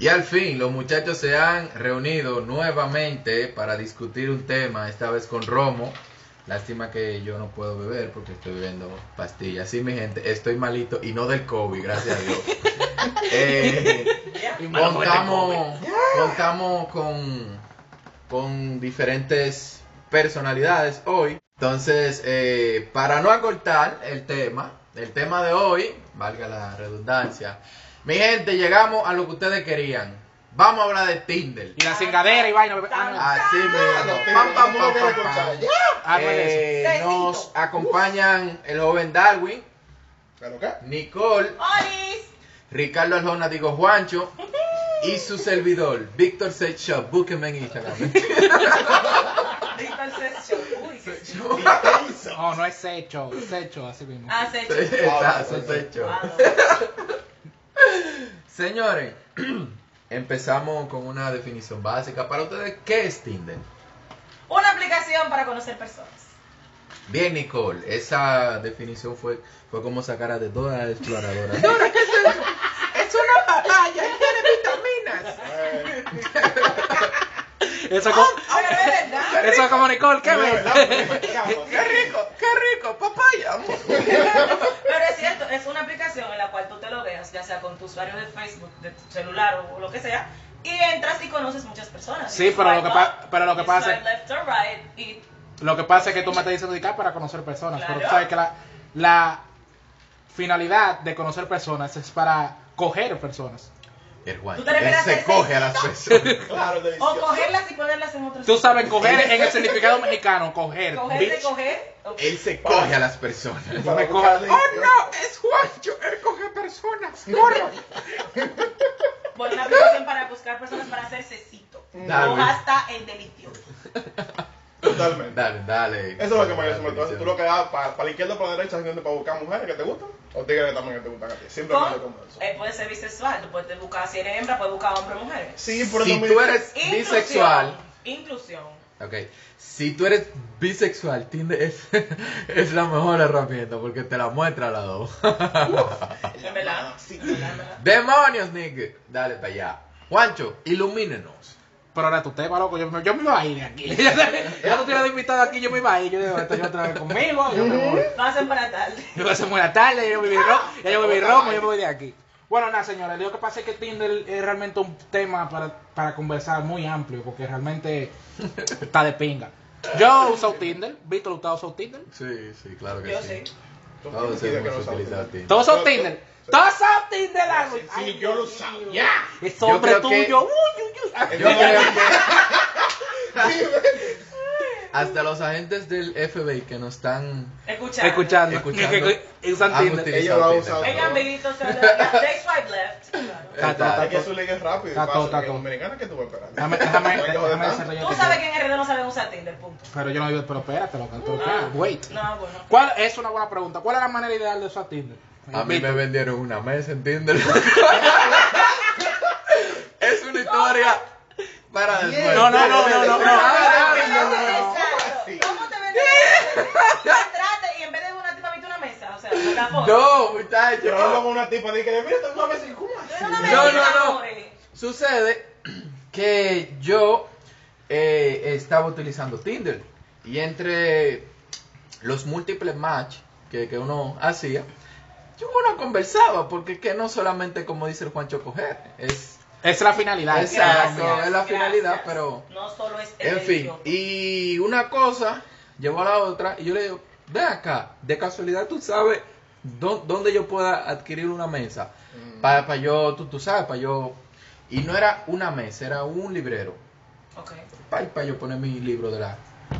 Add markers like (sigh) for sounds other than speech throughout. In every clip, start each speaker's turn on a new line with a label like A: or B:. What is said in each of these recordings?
A: Y al fin, los muchachos se han reunido nuevamente para discutir un tema, esta vez con Romo. Lástima que yo no puedo beber porque estoy bebiendo pastillas. Sí, mi gente, estoy malito y no del COVID, gracias a Dios. (laughs) Eh, contamos, contamos con, con diferentes personalidades hoy. Entonces, eh, para no acortar el tema, el tema de hoy, valga la redundancia, mi gente, llegamos a lo que ustedes querían. Vamos a hablar de Tinder.
B: Y la cingadera y vaina. Ah.
A: Así mismo.
B: Ah,
A: nos acompañan el joven Darwin,
C: ¿Pero qué?
A: Nicole. Ricardo Arjona, digo Juancho, y su servidor, Víctor Sex Shop. Búsquenme en Instagram.
D: Víctor Session. Uy.
B: No, no es secho, es secho, así mismo.
D: Ah, Session.
A: Está, su Señores, (clears throat) empezamos con una definición básica. Para ustedes, ¿qué es Tinder?
D: Una aplicación para conocer personas.
A: Bien, Nicole, esa definición fue, fue como sacar a de todas las exploradoras.
C: Es una papaya, (laughs) tiene vitaminas.
B: Eso es como,
D: no es verdad. (laughs)
B: eso es como Nicole, ¿qué ves? (laughs)
A: ¡Qué rico! ¡Qué rico! ¡Papaya!
D: Pero es cierto, es una aplicación en la cual tú te logueas, ya sea con tu usuario de Facebook, de tu celular o lo que sea, y entras y conoces muchas personas.
B: Sí, pero lo que pa-
D: up,
B: pero lo que
D: y
B: pasa-
D: right, y
B: Lo que pasa es que tú me estás diciendo para conocer personas, pero tú
D: Claro.
B: sabes que la, la finalidad de conocer personas es para coger personas.
A: El Juan,
D: Tú te refieres
A: él
D: a
A: se coge a las (laughs) personas.
C: Claro,
D: o cogerlas y ponerlas en otros
B: Tú sabes, coger en el (laughs) significado mexicano, coger.
D: Coger de.
A: Él se coge a las personas.
B: Me
A: ¡Oh, no! ¡Es Juancho! ¡Él coge personas! (laughs) ¡Corro!
D: Bueno, una aplicación para buscar personas para hacer cecito. No hasta el delicioso.
C: Totalmente.
A: Dale, dale.
C: Eso es lo que me parece. Entonces, tú lo que das para, para la izquierda o para la derecha haciendo para buscar mujeres que te gustan o tigres que también que te gustan a ti. Simplemente
D: Con,
C: como eso.
D: eh, puede ser bisexual, tú puedes buscar si eres hembra, puedes buscar hombre o mujer.
C: Sí, pero
A: Si tú eres
D: Inclusión.
A: bisexual,
D: Inclusión.
A: ok. Si tú eres bisexual, Tinder es, (laughs) es la mejor herramienta porque te la muestra a las dos.
D: Verdad. (laughs)
C: Sí.
D: Verdad.
A: ¡Demonios, nigga! Dale para allá. Juancho, ilumínenos.
B: Pero ahora tu tema, loco, yo, me- yo me iba a ir de aquí. (laughs) ya tú tienes invitado aquí, yo me iba a ir. Yo digo, esto yo otra vez conmigo, yo me voy.
D: Pasen para tarde. (laughs)
B: Yo hacer buena tarde, yo me voy (laughs) ya yo me voy romo, yo me voy de aquí. Bueno, nada, señores, lo que pasa es que Tinder es realmente un tema para, para conversar muy amplio, porque realmente está de pinga. Yo uso Tinder, Víctor, ¿usted usa Tinder?
A: Sí, sí, claro que
D: Yo
A: sí.
D: sí.
A: Todos hemos utilizado Tinder.
B: ¿Todos son
C: Yo-
B: Tinder? ¿Todos son Tinder, Larry?
C: Sí,
B: Ay,
C: yo lo sabía.
B: Es hombre
A: que-
B: tuyo. Uy, uy, uy.
A: Yo creo que hasta los agentes del FBI que nos están
D: Escuchando.
B: Escuchando.
A: Escuchando. Han
B: Tinder.
A: utilizado
C: Ellos lo han
A: Tinder.
C: usado.
D: Vengan, amiguitos, o sea, de- they swipe left. Claro.
C: Es que su es rápido que tú vas a esperar.
B: Déjame, déjame,
D: sabes que en RD no saben usar Tinder, punto.
B: Pero yo no vivo, pero espérate, pero espérate, wait.
D: No, bueno.
B: ¿Cuál es una buena pregunta? ¿Cuál es la manera ideal de usar Tinder?
A: A mí me vendieron una mesa en Tinder. (laughs) es una historia para después.
B: No, no, no, no, no, (laughs) no.
A: Ah.
D: ¿Cómo te venden? Entraste y en vez de una tipa viste una mesa. O sea, la foto.
A: No, muchachos.
C: Yo hablo con una tipa dije, mira, tengo una vez y
A: No, no, no.
D: amores.
A: Sucede (clears throat) que yo eh, estaba utilizando Tinder y entre los múltiples match que, que uno hacía, yo uno conversaba porque es que no solamente como dice el Juancho coger, es
B: Es la finalidad.
A: Exacto.
D: Gracias,
A: es la finalidad,
D: gracias.
A: pero-
D: No solo es el
A: En fin, y una cosa llevó a la otra y yo le digo, ve acá, de casualidad tú sabes dó- dónde yo pueda adquirir una mesa
C: Mm.
A: para yo, tú, tú sabes, para yo... Y no era una mesa, era un librero.
D: Ok.
A: Para yo poner mi libro de la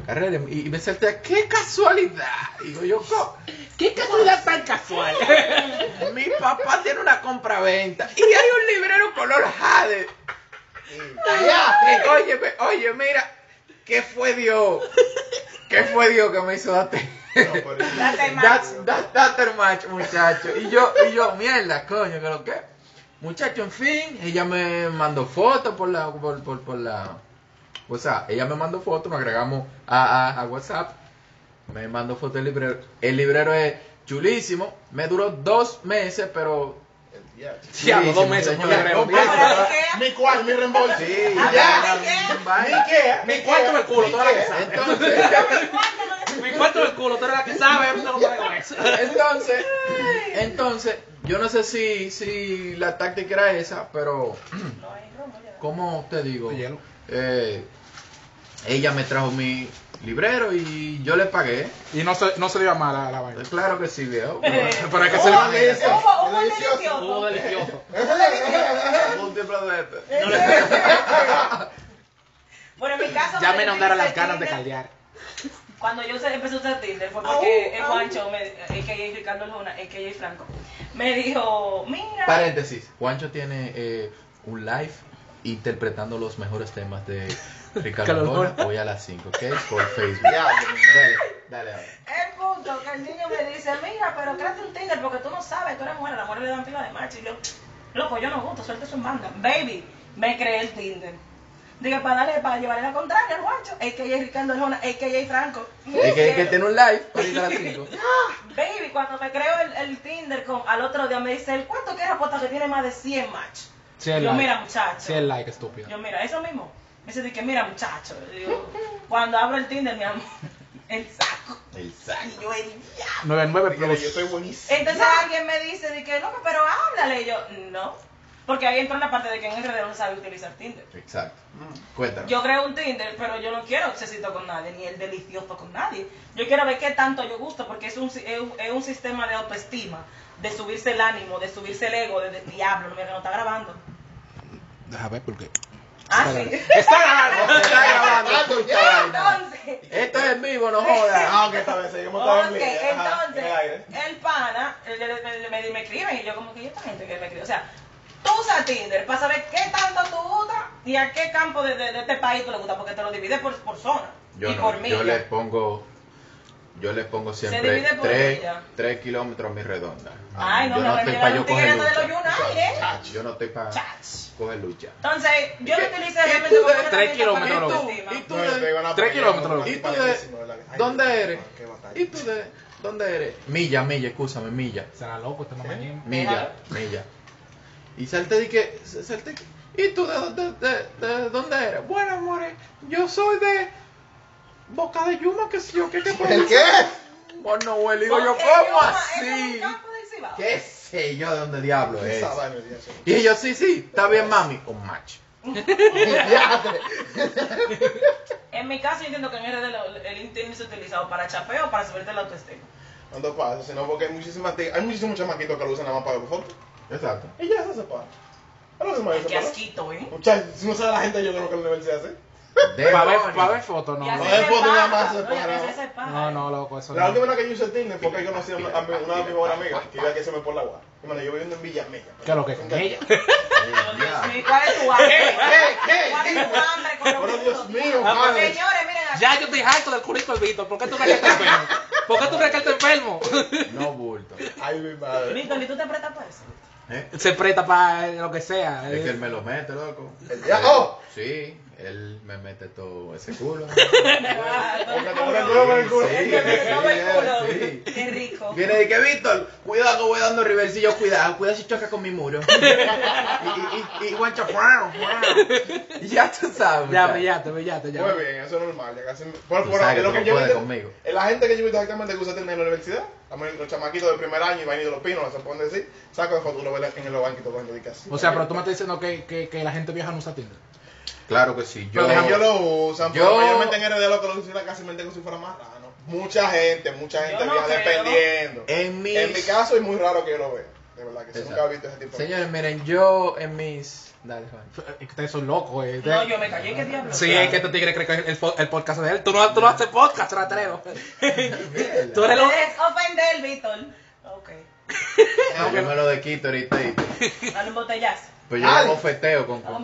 A: carrera y, y me salté, ¡qué casualidad! Y digo yo, "Co-
B: ¿Qué casualidad tan casual? (laughs)
A: mi papá tiene una compra-venta y hay un librero color jade. Y, oye, oye, mira, ¿qué fue Dios? ¿Qué fue Dios que me hizo?
C: No,
D: Date más.
A: That's, that, that's the match, muchacho. Y yo, y yo, mierda, coño, que lo que. Muchacho, en fin, ella me mandó fotos por la, por, por, por la, o sea, ella me mandó fotos, nos agregamos a, a, a WhatsApp, me mandó fotos del librero. El librero es chulísimo, me duró dos meses, pero
C: Ya,
B: Diablo, dos
A: Chulísimo,
B: meses,
A: señor.
B: por librero.
A: No, pero-
D: Ahora, ¿qué
C: Mi cual, mi reembolso.
A: Sí,
C: ya.
D: ¿y qué?
C: Mi
B: cuarto del (laughs) culo, toda la que sabe. (laughs)
A: Entonces,
B: Mi cuarto del culo, tú eres la que sabe,
A: entonces, entonces, yo no sé si, si la táctica era esa, pero. (clears throat) ¿cómo te digo? Eh, ella me trajo mi librero y yo le pagué.
B: Y no se, no se dio mal la, la vaina.
A: Claro que sí, viejo. (laughs)
B: Pero (laughs) es que se le
C: Oh, delicioso.
D: hubo-
C: Delicioso.
D: delicioso.
B: Hubo delicioso.
A: Múltiplo de este. (laughs)
D: Bueno, en mi caso.
B: Ya me inundaron las ganas de caldear.
D: Cuando yo empecé a usar Tinder fue porque el Juancho, me, a.k.a. Ricardo Luna, a.k.a. Franco, me dijo, mira.
A: Paréntesis, Juancho tiene eh, un live interpretando los mejores temas de (laughs) Ricardo Lora hoy a las 5, ¿ok? (laughs) Por Facebook.
C: Ya,
A: Dale, dale ahora.
D: El punto que el niño me dice, mira, pero créate un Tinder porque tú no sabes, tú eres mujer, a la mujer le dan pila de macho. Y yo, loco, yo no gusto, suelta su banda. Baby, me creé el Tinder. Digo, para darle, para llevarle la contraria al guacho, a.k.a. Ricardo Luna, a.k.a. Franco.
A: Es que, que tiene un live ahorita a las 5. (laughs)
D: Baby, cuando me creo el, el Tinder, con, al otro día me dice, ¿cuánto que es apuesta que tiene más de 100 match?
B: Sí,
D: yo,
B: like.
D: mira, muchacho.
B: Sí, el like, estúpido.
D: Yo, mira, eso mismo. Me dice, de que mira, muchacho. Digo, (laughs) cuando abro el Tinder, mi amor, (laughs) el saco.
A: El saco.
D: Y yo, el diablo.
B: 99
C: Mira,
B: plus.
C: yo estoy buenísimo.
D: Entonces alguien me dice, de que, loco, pero háblale. Y yo, no. Porque ahí entra la parte de que en RD no sabe utilizar Tinder.
A: Exacto. Cuéntanos.
D: Yo creo un Tinder, pero yo no quiero obsesito con nadie, ni el delicioso con nadie. Yo quiero ver qué tanto yo gusto, porque es un, si- es un, es un sistema de autoestima, de subirse el ánimo, de subirse el ego, de, de- diablo, mira que no está grabando.
B: Deja ver por qué.
D: Ah,
B: Está
D: sí.
B: Está grabando.
A: Está grabando (laughs) esta vaina.
D: Entonces,
A: Esto es en vivo, no jodas.
C: Ah, ok, está bien, seguimos todavía en. Ajá,
D: entonces,
C: en el
D: pana, el- el- el- me, me escriben y yo como que, ¿y esta gente que me escribe? O sea, tú usas Tinder para saber qué tanto tú gustas y a qué campo de, de- de este país tú le gusta, porque te lo divides por, por zona
A: Yo
D: y
A: no,
D: por milla.
A: yo le pongo, yo le pongo siempre
D: divide por
A: 3,
D: milla.
A: kilómetros a mi redonda.
D: Ay, no,
A: yo no
D: habrán
A: estoy para yo coger lucha. Chach, Yo no estoy para coger lucha.
D: Entonces, yo lo
A: ¿Y
D: utilicé realmente como
A: de
D: una
B: tres
D: herramienta
B: kilómetros.
A: ¿Y tú
C: No,
A: de,
C: digo una
B: Tres
C: porque
B: kilómetros.
C: yo
A: ¿Y tú de dónde eres? ¿Y tú de dónde eres? Milla, milla, escúchame, milla.
B: Será loco este mamañín.
A: Milla, milla. Y salte de que, salte ¿y tú de, dónde- de, de dónde eres? Bueno, amores, yo soy de Boca de Yuma, que sí, o qué, qué
C: ¿El qué?
A: Bueno, güey, digo yo, ¿cómo
D: yo,
A: así? ¿Qué sé yo de dónde diablo es? Y ellos, sí, sí, está bien, mami, un match.
D: En mi caso, yo entiendo que en RD el Internet se ha utilizado para chapeo o para subirte la autoestima.
C: Cuando pasa, sino porque hay muchísimas hay muchísimos chamaquitos que lo usan nada más para fotos.
A: Exacto.
C: Y ya se separa. Es lo mismo
D: Qué asquito, ¿eh?
C: Muchachos, si no sabe la gente, yo creo que la universidad hace.
B: Para ver, pa' ver fotos, no.
D: Y así
C: no,
D: se
C: es foto nada más, se
D: ¿no?
C: Para.
B: No, no, loco, eso
C: La
B: no.
C: última vez que yo usé Tinder fue que yo conocí a una, de mis mejores amigas que iba a que se me por la agua. Y bueno, yo viviendo en Villa Mella.
B: ¿Qué es lo que con ella? (laughs)
D: ¿Cuál es tu hambre?
C: qué?
D: ¿Cuál es tu hambre con los
C: Pero Dios mío,
B: Ah,
C: madre.
D: Señores, miren aquí.
B: Ya yo estoy harto del culito del Víctor. ¿Por qué tú crees que está enfermo? ¿Por qué tú crees que él está enfermo?
A: No bulto.
C: Ay, mi madre.
D: Víctor, ¿y tú te prestas para eso?
A: ¿Eh?
B: Se presta para lo que sea.
A: Es que él me lo mete, loco.
C: El día- ¡Oh!
A: Sí, él me mete todo ese culo.
D: Me. Qué rico.
A: Viene de que Víctor, cuidado que voy dando reversillo, cuidado, cuidado si choca con mi muro. (laughs) y, y, y, y guancha, ya tú sabes.
B: Ya,
A: muchacho.
B: brillate, brillate, ya.
C: Muy bien, eso es normal. Ya casi, por, por, lo que yo
A: conmigo.
C: La gente que yo visto exactamente que usa en la universidad, los chamaquitos del primer año y vaina de los pinos, se pueden decir, saco de foto, lo ven en los banquitos cuando di casi.
B: O sea, pero tú me estás diciendo que, que, que la gente vieja no usa Tinder.
A: Claro que sí. Yo,
C: Yo, ellos lo usan,
A: yo-
C: pero mayormente en RD lo que lo usan casi como si fuera más raro. Mucha gente, mucha gente
D: no
C: dependiendo.
A: en mis...
C: En mi caso es muy raro que yo lo vea. De verdad que
A: Exacto.
C: nunca he visto ese tipo de
A: Señores, miren, yo en mis... Dale, Juan.
B: Es que ustedes son locos, eh.
D: No, yo me callé, ¿qué diablo?
B: Sí, es que este tigre cree que es el, po- el podcast de él. Tú no, tú no haces podcast, ratero. (laughs) (laughs) tú eres lo...
D: Puedes ofender, Víctor. Ok.
A: No, (laughs) yo me lo de quito ahorita.
D: Dale un botellazo.
A: Pues yo lo bofeteo con, con.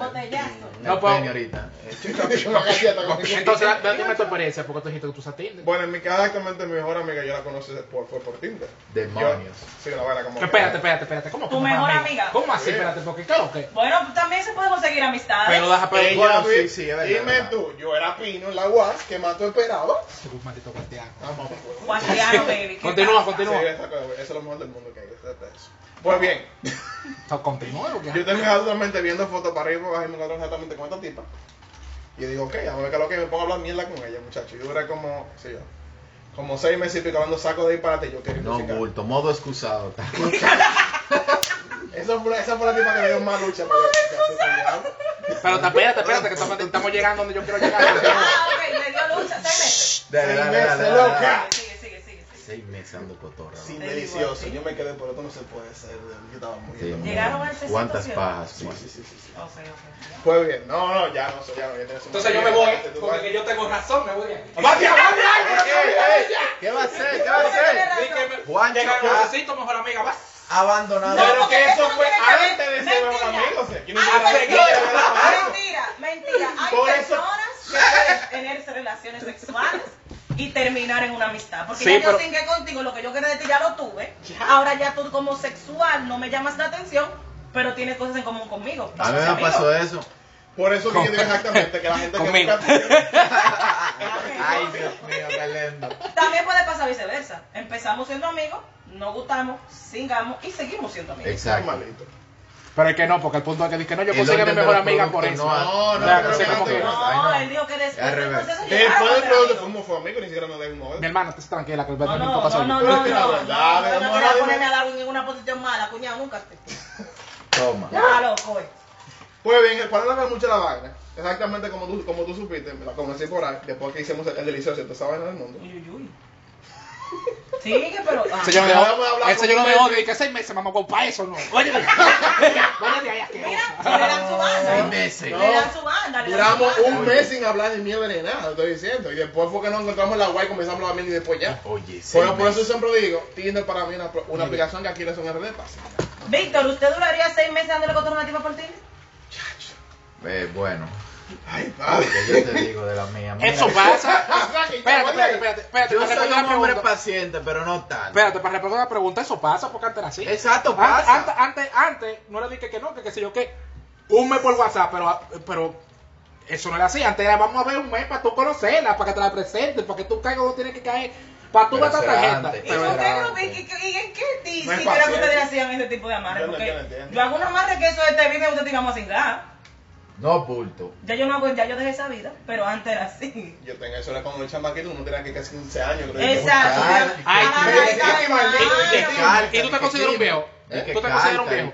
A: No,
C: galleta (laughs) con-
B: Entonces, dime tu experiencia, porque tú dijiste que tú usas Tinder.
C: Bueno, en mi caso, actualmente mi mejor amiga yo la conocí por, fue por Tinder.
A: Demonios.
C: Yo- sí, una vaina como. que-
B: Espérate, espérate, espérate. ¿Cómo
D: Tu mejor
B: amiga?
D: amiga.
B: ¿Cómo así? Espérate, porque claro que.
D: Bueno, también se puede conseguir amistades.
B: Pero deja pero
C: Ella
A: Bueno,
C: vi-
A: sí, sí, es verdad,
C: Dime tú, yo era Pino en la UAS, que más tú esperabas.
B: Un maldito guardián.
C: Ah, mamá, pues. (laughs)
D: Baby. ¿qué
B: Continúa, continúa.
C: Sí, eso es lo mejor del mundo que hay. eso es eso. Pues bien, yo terminé totalmente viendo fotos para arriba y para abajo y me encontré exactamente con esta tipa. Y yo digo, ok, a ver qué es lo que me pongo a hablar mierda con ella, muchacho. Yo duré como, sí, yo, como seis meses y pico hablando saco de disparate y yo quería
A: No,
C: musical.
A: bulto, modo excusado. (laughs)
C: Esa fue, esa fue la tipa que me dio más lucha. ya.
B: Pero ta- espérate, espérate, que estamos, estamos llegando donde yo quiero llegar.
D: Ah, ok, me dio lucha, seis meses.
A: Dale, dale, dale, dale, dale.
D: Sigue, sigue, sigue, sigue.
A: Seis meses dando cotorra.
C: Sí,
D: Te
C: delicioso. Yo me quedé, pero esto no se puede hacer. Yo estaba muy
A: Sí,
D: Llegaron al 600.
A: ¿Cuántas pajas?
C: Sí,
A: Juan?
C: sí, sí, sí, sí.
D: Ok, ok.
C: Pues bien, no, no, ya no sé, ya no, ya
B: Entonces yo me voy, porque yo tengo razón, me voy.
C: ¡Vaya, vaya!
A: ¿Qué va a hacer? ¿Qué va a hacer?
B: Necesito mejor amiga, vas.
A: Abandonado.
C: Pero que
D: eso
C: fue antes de ser mejor
D: Mentira.
C: amigo,
D: mentira,
C: seguir para eso.
D: mentira, mentira. Hay
C: Por eso-
D: personas que pueden tener relaciones sexuales y terminar en una amistad. Porque
B: Sí,
D: ya yo
B: pero-
D: singué contigo, lo que yo quería de ti ya lo tuve. Ahora ya tú como sexual no me llamas la atención, pero tienes cosas en común conmigo.
A: A mí me pasó eso.
C: Por eso que yo digo exactamente que la gente que busca... (laughs)
A: Ay, Dios mío, qué lindo.
D: También puede pasar viceversa. Empezamos siendo amigos, nos gustamos, singamos y seguimos siendo amigos.
A: Exacto.
C: Normalito.
B: Pero es que no, porque el punto es que dice que no, yo
A: El
B: conseguí a mi mejor amiga por eso.
A: no-
C: No, no, no,
D: él dijo que después
A: Al revés.
C: del producto fue amigos, ni siquiera nos debimos
B: Mi
C: ver.
B: hermana, estés tranquila, que el
D: No,
B: verdad
D: no,
B: no
D: no,
B: pasa
D: no, no, no, no, no, quiero
C: a
D: ponerme a dar en una posición mala, cuñado, nunca te.
A: Toma.
D: Ya, loco, eh.
C: Pues bien, para no hablar mucho la vaina, exactamente como tú, como tú supiste, me la conocí por ahí, después que hicimos el, el delicioso, toda esa vaina del mundo.
D: Uy, uy, uy. Sigue, pero. ah.
B: Ese yo no me
C: hablar
B: ese yo no me odio y que seis meses, mamá, con pa' eso no. (laughs) Oye, de asquerosa.
D: Mira, le dan su banda.
A: Seis
D: ¿no?
A: meses.
D: Le dan su banda.
C: Duramos
D: su banda.
C: un mes sin hablar ni mierda ni nada, estoy diciendo. Y después fue que nos encontramos en la guay, comenzamos a hablar bien y después ya.
A: Oye, seis
C: Por, por eso siempre digo, Tinder para mí es una, una aplicación que aquí le son RD pasa.
D: Víctor, ¿usted duraría seis meses dándole contra una tipa por ti?
A: Eh, bueno,
C: Ay, padre.
A: que yo te digo de la mía. Mira,
B: Eso pasa. (laughs)
C: Espérate,
B: Espérate, espérate, espérate, espérate.
A: Yo
B: para
A: soy un hombre
B: pregunta.
A: paciente, pero no tanto.
B: Espérate, para responder la pregunta, eso pasa porque antes era así.
A: Exacto, pasa.
B: antes, antes, antes, no le dije que no, que qué sé yo qué. Un mes por WhatsApp, pero, pero eso no era así. Antes era vamos a ver un mes para tú conocerla, para que te la presentes, para que tú caigas donde tienes que caer, para tú matar tarjeta.
A: antes.
D: ¿Y
B: Pero
D: no y en qué ti
C: No es
D: si que ustedes hacían ese tipo de amarres?
C: Yo
D: Porque yo hago un amarre que eso de te vive usted te íbamos a cingar.
A: No bulto.
D: Ya yo no hago, ya yo dejé esa vida, pero antes era así.
C: Yo tengo eso era cuando el chamaquito, uno tenía que casi 15 años. creo.
D: Exacto.
A: Ay,
B: ¿Y tú te consideras un viejo?
A: ¿Eh?
B: ¿Tú te consideras un viejo?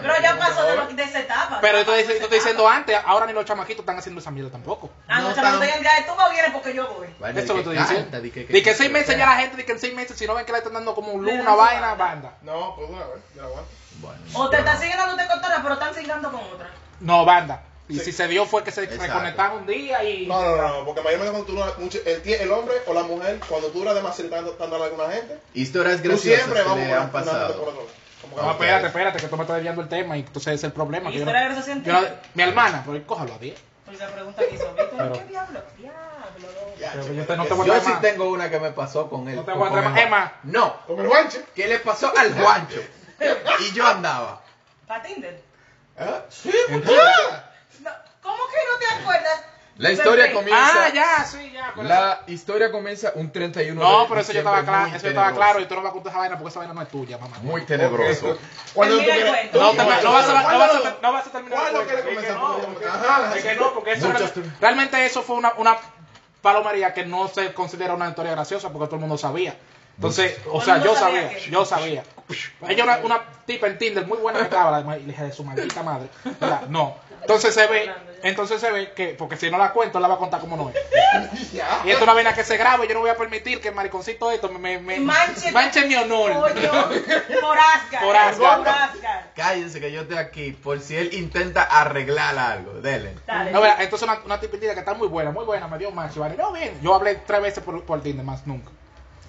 D: Pero ya pasó de, lo- de esa etapa.
B: Pero
D: ya
B: yo te, estoy diciendo antes, ahora ni los chamaquitos están haciendo esa mierda tampoco.
D: Ah, no, digan, ya tú no vienes porque yo voy.
B: Eso es lo que estoy
A: canta,
B: diciendo.
A: de que-
B: que seis meses ya la gente, de que en seis meses, si no ven que le están dando como un
D: dan
B: una vaina,
D: banda.
C: No, pues una vez, yo la aguanto.
A: Bueno,
D: O te estás siguiendo con todas, pero están cingando con otra.
B: No, banda. Y
C: Sí.
B: si se dio fue que se
A: Exacto.
B: reconectaron un día y...
C: No, no, no, no, porque mayormente cuando tú no, mucho, el, el hombre o la mujer, cuando tú duras demasiado tanto dando a alguna gente,
A: Historias
C: tú
A: graciosas
C: siempre
A: que
C: vamos
A: le han pasado.
B: No, espérate, espérate, que tú me estás desviando el tema y entonces ese es el problema. que yo no- yo no-
D: Tinder.
B: mi hermana, pero cójalo a 10.
D: Pues la pregunta que hizo Víctor, ¿qué diablo? Diablo, loco.
C: Ya,
B: yo te- no te
A: Yo sí tengo una que me pasó con él.
B: No te voy a traer. Emma.
A: No,
C: Con el guanche.
A: ¿qué le pasó al guancho? (laughs) Y yo andaba.
D: ¿Para Tinder?
C: ¿Ah? Sí,
B: ¿En
C: pues, ya.
D: No, ¿Cómo que no te acuerdas?
A: La historia comienza.
B: Ah, ya, sí, ya. eso.
A: La historia comienza un 31
B: No,
A: de
B: pero eso yo
A: diciembre
B: estaba claro, eso yo estaba claro y tú no vas a contar esa vaina porque esa vaina no es tuya, mamá.
A: Muy tenebroso.
B: No, no, vas a, no,
C: ¿cuándo
B: vas a, no terminar
C: ¿Cuándo quieres
B: Es que
C: comenzar?
B: no,
C: Porque-
B: porque-
C: Ajá.
B: es que no, porque eso realmente, eso fue una, una palomería que no se considera una historia graciosa porque todo el mundo sabía. Entonces, o sea, yo
D: sabía
B: yo sabía. Ella una, una tipa en Tinder muy buena que estaba, la hija de su maldita madre. ¿verdad? No. Entonces se ve, entonces se ve que, porque si no la cuento, la va a contar como no es. (laughs) Y esto es una vaina que se graba y yo no voy a permitir que el mariconcito esto me, me, me
D: Manche,
B: manche mi honor. (laughs)
D: Por Ascar.
B: Por Ascar.
A: Cállense que yo estoy aquí por si él intenta arreglar algo. Dele.
D: Dale.
B: No, mira, entonces una, una Tinder que está muy buena, muy buena, me dio. Y vale, no, bien. Yo hablé tres veces por, por Tinder, más nunca.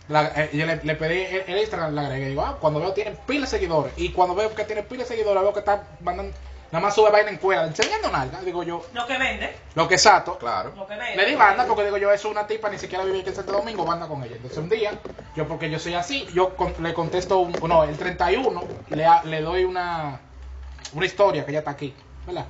B: La, eh, yo le, le pedí el, el Instagram, le agregué. Digo, ah, cuando veo tienen pila de seguidores. Y cuando veo que tiene pila de seguidores, veo que está mandando, nada más sube vaina en cuerda, enseñando nalga. Digo yo,
D: Lo que vende,
B: lo que es exacto.
A: Claro.
D: lo que vende.
B: Le di banda porque digo yo, eso es una tipa, ni siquiera vive aquí en Santo Domingo, banda con ella. Entonces un día, yo porque yo soy así, yo con- le contesto, un, no, el 31, le, le doy una, una historia que ya está aquí, ¿verdad?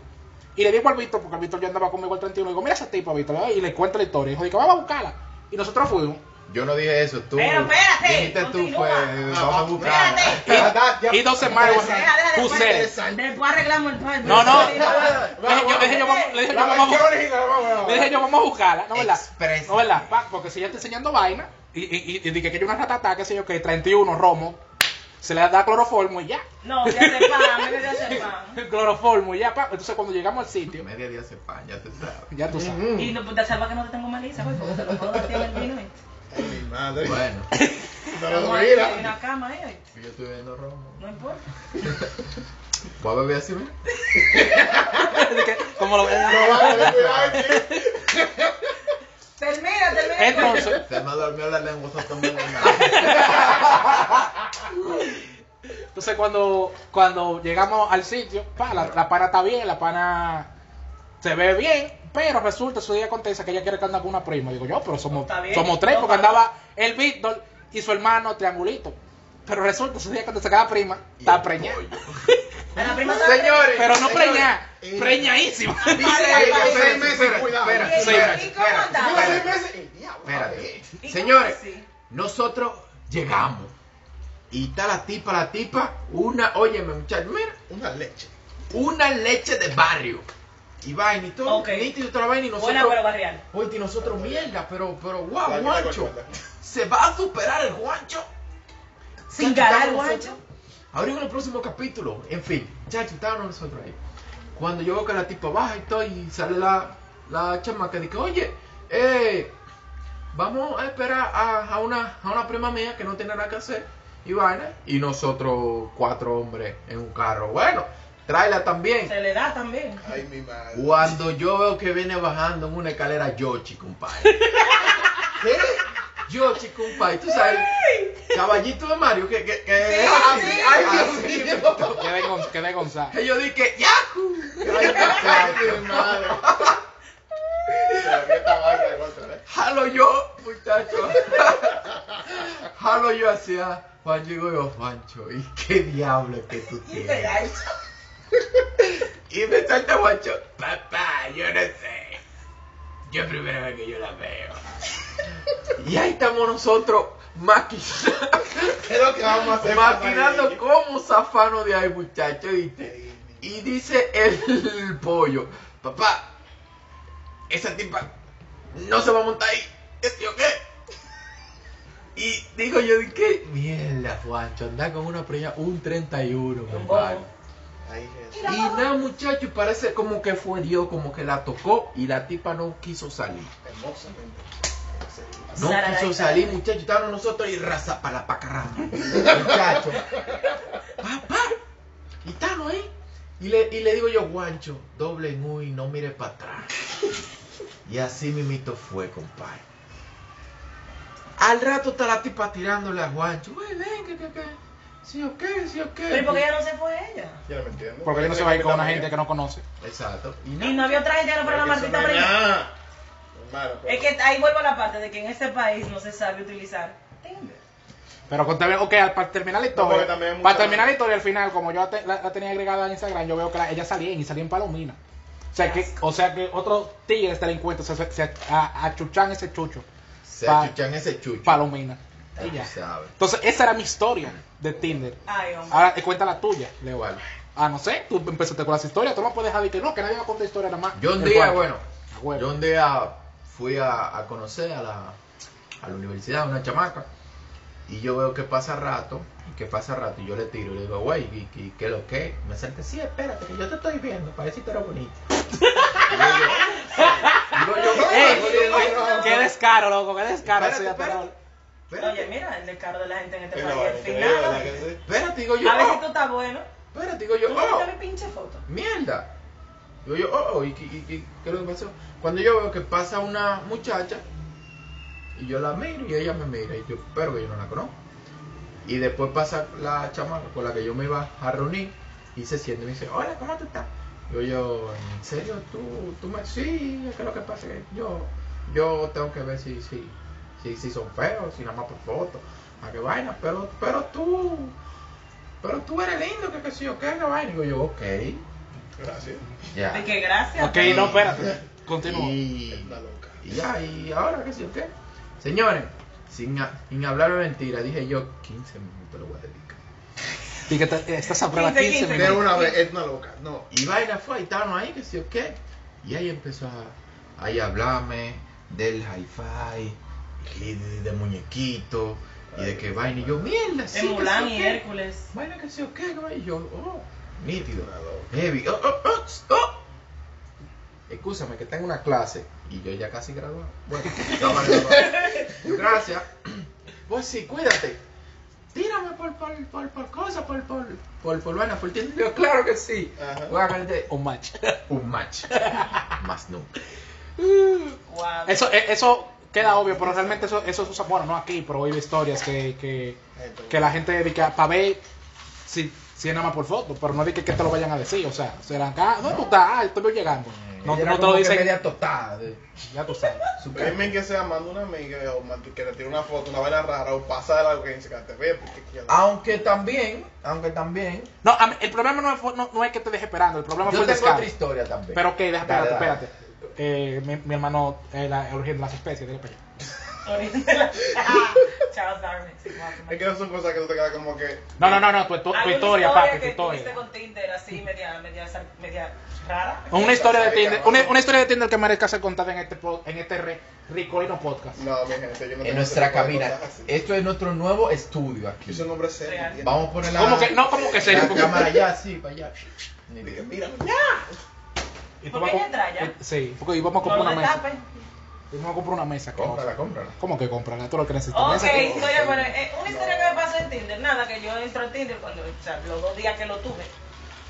B: Y le digo al Víctor, porque el Víctor ya andaba conmigo el 31, y digo, mira esa tipa, Víctor, y le cuento la historia. Y dijo, digo, vamos a buscarla. Y nosotros fuimos,
A: Yo no dije eso, tú.
D: Pero espérate,
A: Dijiste tú,
D: continúa.
A: fue, vamos a buscar.
D: Espérate.
C: Ah. (laughs)
D: Deja, deja,
B: Who
D: después-
B: said it?
D: Después arreglamos el plan.
B: No, no. Le dije yo, yo, vamos- le dije yo,
C: La
B: vamos a. Le dije yo, vamos buscarla, ¿no verdad? No verdad, Pa- porque si ella está enseñando vaina y, y, y, y dije que hay una ratata, qué sé yo, que 31 romo, se le da cloroformo y ya.
D: No, ya se pan, me ya se pan. (laughs)
B: cloroformo y ya, pa. Entonces cuando llegamos al sitio,
A: Media día se pan, ya te sabes.
B: ya tú sabes.
D: Y no, pues, te salva que no te tengo maliza, güey, porque te lo puedo dar en el vino. ¿eh?
C: Ay, mi madre.
A: Bueno,
C: No lo
D: Hay
C: mira.
D: una cama ahí, ¿eh?
A: yo estoy viendo romo.
D: no importa. (laughs)
A: ¿Voy a beber así, mira? (laughs)
B: Dije, Como lo
C: No va a cuidado aquí.
D: Termina, termina.
B: Entonces,
A: Se me durmió la lengua, eso nada. (laughs)
B: entonces cuando, cuando llegamos al sitio, pa, la, la pana está bien, la pana se ve bien, pero resulta, su día acontece que ella quiere que ande con una prima. Digo yo, pero somos,
D: bien.
B: somos tres, porque andaba el Víctor y su hermano Triangulito. Pero resulta, su día acontece que la prima está preñada.
D: A (laughs) (laughs) la prima
A: Señores,
B: Pero no preñada,
A: eh,
B: preñadísima.
C: Seis meses,
A: espérate,
C: cuidado.
A: espérate,
D: ¿Y-
A: espérate,
D: y cómo
A: espérate,
D: andaba?
C: Mira, seis
A: espérate.
C: meses. El diablo.
A: Espérate.
D: ¿Y cómo
A: Señores, nosotros llegamos y está la tipa, la tipa, una, óyeme muchachos, mira,
C: Una leche.
A: una leche de barrio. Y vaina y todo,
D: Ok.
A: nítido otra vaina y nosotros,
D: Buena, pero barrial.
A: oye, y nosotros mierda, pero, pero,
C: La
A: wow,
C: acuerdo.
A: se va a superar el guancho.
D: Sin ganar, guancho.
A: nosotros- Ahora en el próximo capítulo, en fin, chacho, estábamos nosotros ahí. Cuando yo veo que la tipa baja y todo, y sale la, la chamaca, dice, oye, eh, vamos a esperar a, a una, a una prima mía que no tiene nada que hacer, y vaina, y nosotros cuatro hombres en un carro. Bueno, tráela también.
D: Se le da también.
C: Ay, mi madre.
A: Cuando yo veo que viene bajando en una escalera Yoshi, compadre. (laughs)
C: ¿Qué?
A: Yoshi, compadre, tú sabes, caballito de Mario, que, que, que
D: Sí,
A: así,
D: sí.
A: ay.
B: Quedé, quedé Gonzalo.
A: Que yo dije, ¡Yahoo!
C: Ay. (laughs)
A: Jalo yo, muchacho. (laughs) Jalo yo hacia Juan digo yo, Juancho, ¿y qué diablo que tú
D: Y te
A: tienes? Y me salta Juancho, papá, yo no sé. Yo primera vez que yo la veo. Y ahí estamos nosotros maquinando,
C: ¿Qué es lo que vamos a hacer?
A: maquinando
C: papá?
A: cómo zafarnos de ahí, muchacho, ¿viste? Y dice el pollo, papá, esa tipa no se va a montar ahí. ¿Este o qué? Y digo yo, ¿qué? Mierda, Juancho, anda con una preña, un 31, compadre. Y nada, muchacho, parece como que fue Dios, como que la tocó y la tipa no quiso salir.
C: Hermosamente.
A: No quiso salir, muchacho. Estábamos nosotros y raza para la pacarrama. Muchacho. (laughs) Papá. Y estamos ahí. Y le, y le digo yo, guancho, doble en U y no mire para atrás. Y así mimito fue, compadre. Al rato está la tipa tirándole a Juancho. Güey, ven, que, que, que. Sí, o qué, sí, o qué.
D: Pero ¿y por qué ella no se fue ella?
C: Ya no me entiendo.
B: Porque él no se va a ir con una gente que no conoce.
A: Exacto. Y
D: no había otra gente que no fuera la.
C: Hermano, pero-
D: Es que ahí vuelvo a la parte de que en este país no se sabe utilizar Tinder.
B: Pero con, ok, para terminar la
C: porque
B: historia, para terminar la historia al final, como yo te- la, la tenía agregada en Instagram, yo veo que la- ella salía y salía en Palomina. O sea que, o sea que otros tigres delincuentes se, se, a- achuchan ese chucho,
A: Se
B: Pa-
A: achuchan ese chucho.
B: Palomina. Y ya. Entonces, esa era mi historia de Tinder.
D: Ay, hombre.
B: Ahora, eh, cuenta la tuya, Leo.
A: Igual.
B: Ah, no sé, tú empezaste con las historias, tú no puedes dejar de que no, que nadie va a contar historia nada más.
A: Yo un día,
B: cuarto.
A: bueno, yo un día fui a, a conocer a la, a la universidad, una chamaca, y yo veo que pasa rato, y que pasa rato, y yo le tiro, y le digo, güey, ¿y, y qué lo que? Me acerca, sí, espérate, que yo te estoy viendo, parece que eres bonita. Y yo, digo yo,
B: ¡Ey!
A: digo yo,
B: ¡Qué descaro, loco! ¡Qué descaro!
A: Espérate. Espérate,
D: Oye, mira, el descaro de la gente en este país. Al
C: increíble, ¿verdad
D: final,
A: espérate, digo yo,
D: a ver si
A: oh,
D: tú estás bueno.
A: espérate, digo yo, oh,
D: mi pinche foto.
A: mierda. Digo yo, oh, oh, ¿y, qué- y, qué- es lo que pasó? Cuando yo veo que pasa una muchacha, y yo la miro y ella me mira, y yo espero que yo no la conozco. Y después pasa la chamaca con la que yo me iba a reunir, y se siente y me dice, hola, ¿cómo tú estás? Digo yo, ¿en serio? ¿Tú, tú me...? Sí, es que lo que pasa es que yo, yo tengo que ver si, si, si, si son feos, si nada más por foto, a qué vaina, pero, pero tú, pero tú eres lindo, que qué sé yo, qué, qué vaina. Digo yo, ok,
C: Gracias.
A: ya.
D: De que gracias.
B: Ok, no, espérate. Continúa.
A: Y, y ya, y ahora qué sé yo qué. Señores, sin, sin hablar de mentira, dije yo, 15 minutos lo voy a dedicar.
B: Y que te- estás a prueba
D: 15,
B: 15
C: De
B: minutos.
C: una vez, es una loca. No.
A: Y vaina fue, y estábamos ahí, que sí o qué. Y ahí empezó a, ahí a hablarme del hi-fi, y de, de muñequito, y de que vaina. Y yo, mierda, sí.
D: Mulan y
A: qué.
D: Hércules.
A: Vaina que sí o qué. Y yo, oh, nítido, heavy. Oh, oh, oh, oh. Escúchame, que tengo una clase y yo ya casi graduado. Bueno, estaba graduado. Yo, gracias. Pues sí, cuídate. Tírame por, por, por, por cosas, por, por, por, por vaina, por tiempo. Yo, claro que sí.
C: Ajá.
A: Voy a ganarte
B: Un match. (laughs)
A: un match. Más nunca.
D: Wow.
B: Eso, eh, eso queda obvio, pero realmente eso, eso se usa, bueno, no aquí, pero oído historias que, que, que la gente dedica para ver si, si es nada más por foto, pero no de que, que te lo vayan a decir, o sea, serán acá, ¿dónde tú estás? Ah, estoy llegando. No,
A: Ella
B: no
A: era
B: te lo dicen,
A: media totada. de-
B: ya tú sabes.
A: su
C: Dime que sea, manda una amiga o que le tire una foto, una vaina rara, o pasa de la audiencia que te ve.
A: Aunque también, aunque también,
B: No, el problema no es, no, no es que te deje esperando, el problema
A: yo
B: fue el
A: tengo otra historia también.
B: Pero déjate,
A: Dale,
B: espérate,
A: dale.
B: espérate. Eh, mi, mi hermano es la el origen de las especies, dile para allá.
D: De (laughs) Charles Darwin.
C: Es que no son cosas que tú te quedas como que.
B: No, no, no, no, tu, tu, tu
D: ¿Alguna
B: historia, papi, tu
D: que
B: historia.
D: con Tinder así media, media, media rara?
B: Una historia de Tinder, una, una historia de Tinder que merezca ser contada en este en este re- ricolino podcast.
C: No, mi gente, yo no
A: En nuestra
C: de
A: cabina.
C: así.
A: Esto es nuestro nuevo estudio aquí.
C: Soy un hombre serio.
A: Vamos a poner la,
B: ¿Cómo que? No, como que serio.
A: la cámara allá, sí, para allá.
C: Dije, Mira,
B: Y
D: ¿Por qué entra ya?
B: Sí, porque íbamos a comprar una mesa. Íbamos a comprar una mesa.
A: Cómprala, cómprala.
B: ¿Cómo que comprarla? Tú lo que necesitas.
D: Ok, historia, bueno, eh, una historia que me pasó en Tinder, nada, que yo entro en Tinder cuando, o sea, los dos días que lo tuve.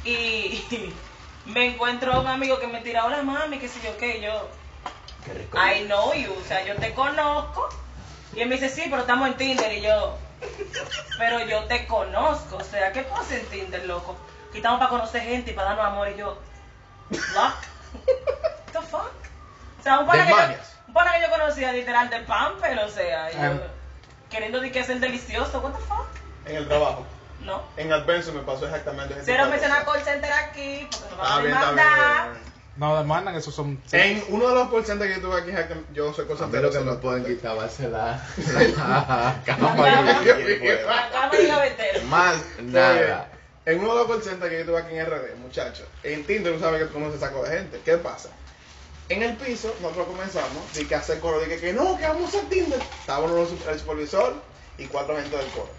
D: Y (laughs) me encuentro un amigo que me tira, hola mami, qué sé yo qué, yo,
A: Qué rico.
D: I know you, o sea, yo te conozco. Y él me dice, sí, pero estamos en Tinder. Y yo, pero yo te conozco, o sea, ¿qué pasa en Tinder, loco? Y estamos para conocer gente y para darnos amor. Y yo, ¿what? (laughs) the fuck? O sea, un pana, que yo, un pana que yo conocía literal de Pamper, o sea, yo,
B: Ah.
D: queriendo decir que es el delicioso, what the fuck?
C: En el trabajo.
D: No.
C: En Adventure me pasó exactamente tipo de
D: mencionar call center aquí, porque nos van a demandar.
B: No demandan, esos son.
C: En uno de los porcentajes que yo tuve aquí, yo soy cosa
A: mí lo que me pueden quitar va a ser la, (laughs) la cámara.
D: cámara.
A: y.
D: La gavetero.
A: Más nada.
C: En uno de los porcentajes que yo tuve aquí en RD, muchachos, en Tinder tú sabes que tú conoces saco de gente. ¿Qué pasa? En el piso, nosotros comenzamos, de que hacer coro, de que, que no, que vamos a Tinder. Estábamos el supervisor y cuatro gente del coro.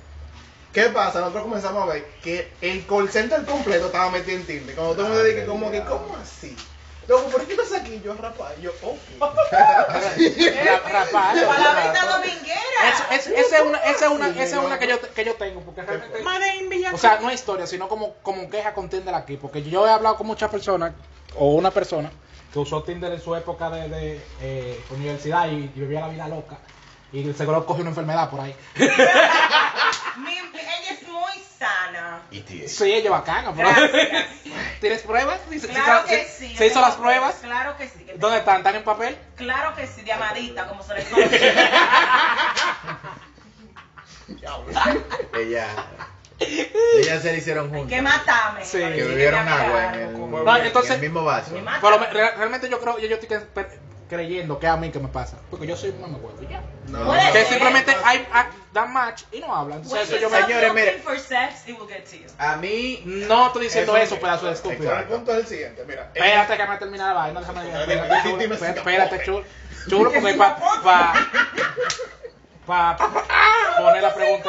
C: ¿Qué pasa? Nosotros comenzamos a ver que el call center completo estaba metido en Tinder. Cuando todo el mundo dice, como que, ¿cómo así? Loco, ¿por qué estás aquí? Yo, rapaz, yo, ok.
B: Ra- rapaz,
D: Palabrita dominguera.
B: Es- es- Esa es una, esa es una, esa es una que, yo, que yo tengo, porque realmente... O sea, no es historia, sino como, como queja con Tinder aquí, porque yo he hablado con muchas personas, o una persona, que usó Tinder en su época de, de, eh, universidad y, y vivía la vida loca, y seguro cogió una enfermedad por ahí.
D: Mi- ella es muy sana.
A: Y.
B: Sí, ella es bacana, pero...
D: Gracias.
B: ¿Tienes pruebas? Sí,
D: Claro que
B: sí.
D: sí.
B: ¿Se hizo las pruebas?
D: Claro que sí. que
B: ¿Dónde están? ¿Están en papel?
D: Claro que sí, llamadita, como se le (laughs) conoce.
A: Ella. (laughs) Ellas se le hicieron juntas.
D: que matame.
B: Sí.
A: Que bebieron agua en el,
B: No, entonces-
A: en el mismo vaso.
B: Pero me- re- realmente yo creo, yo, yo estoy que- creyendo que es a mí que me pasa, porque yo soy un mamacuevo y ya.
C: No,
D: Puede
B: Que
D: ser.
B: simplemente hay, hay- dan match y no hablan. Entonces eso
D: you
B: yo me...
D: stop
A: Señores,
D: looking
A: mire.
D: for sex, it will get to you.
A: A mí.
B: No estoy diciendo
C: Eso
B: pedazo de
C: Pero
B: estúpido.
C: el punto es el siguiente, mira.
B: Espérate que me termine la vaina, déjame
C: Dime,
B: espérate, chulo, espérate, chulo, chulo, porque pa, (laughs) pa, pa, poner la pregunta.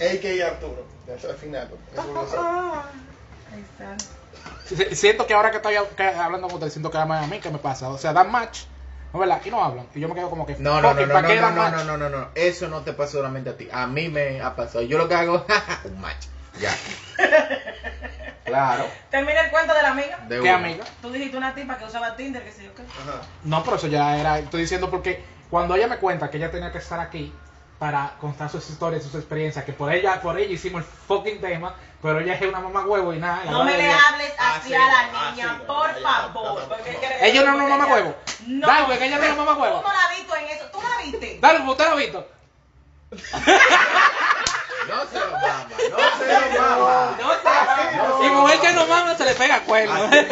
C: A.K.A. Arturo. Eso final. Eso lo sé.
D: Ahí está.
B: Si- Siento que ahora que estoy hablando con ustedes, siento que además a mí que me pasa. O sea, dan match, ¿no verdad? Y no hablan. Y yo me quedo como que.
A: No, no, no, no,
B: ¿para
A: no,
B: qué
A: no, no, no, no, no, no. Eso no te pasa solamente a ti. A mí me ha pasado. Yo lo que hago, (laughs) un match. Ya. (laughs) Claro.
D: Termina el cuento de la amiga.
A: De
B: ¿Qué
A: una.
B: amiga?
D: Tú dijiste una tipa que usaba Tinder, que sé yo qué.
C: Ajá.
B: No, pero eso ya era. Estoy diciendo porque cuando ella me cuenta que ella tenía que estar aquí para contar sus historias, sus experiencias, que por ella, por ella hicimos el fucking tema, pero ella es una mamá huevo y nada. la
D: No me le hables
C: Ah,
D: así
C: sí,
D: a la
C: ah,
D: niña,
C: sí,
D: por favor.
B: Ella no es una mamá huevo.
D: No.
B: Dale, porque ella no es una mamá huevo.
D: ¿Tú no la has visto en eso? ¿Tú la viste?
B: Dale, ¿usted lo ha visto?
A: No se lo mama, no se lo mama.
D: No sé.
B: Y mujer que no mama se le pega cuerno.
A: Se.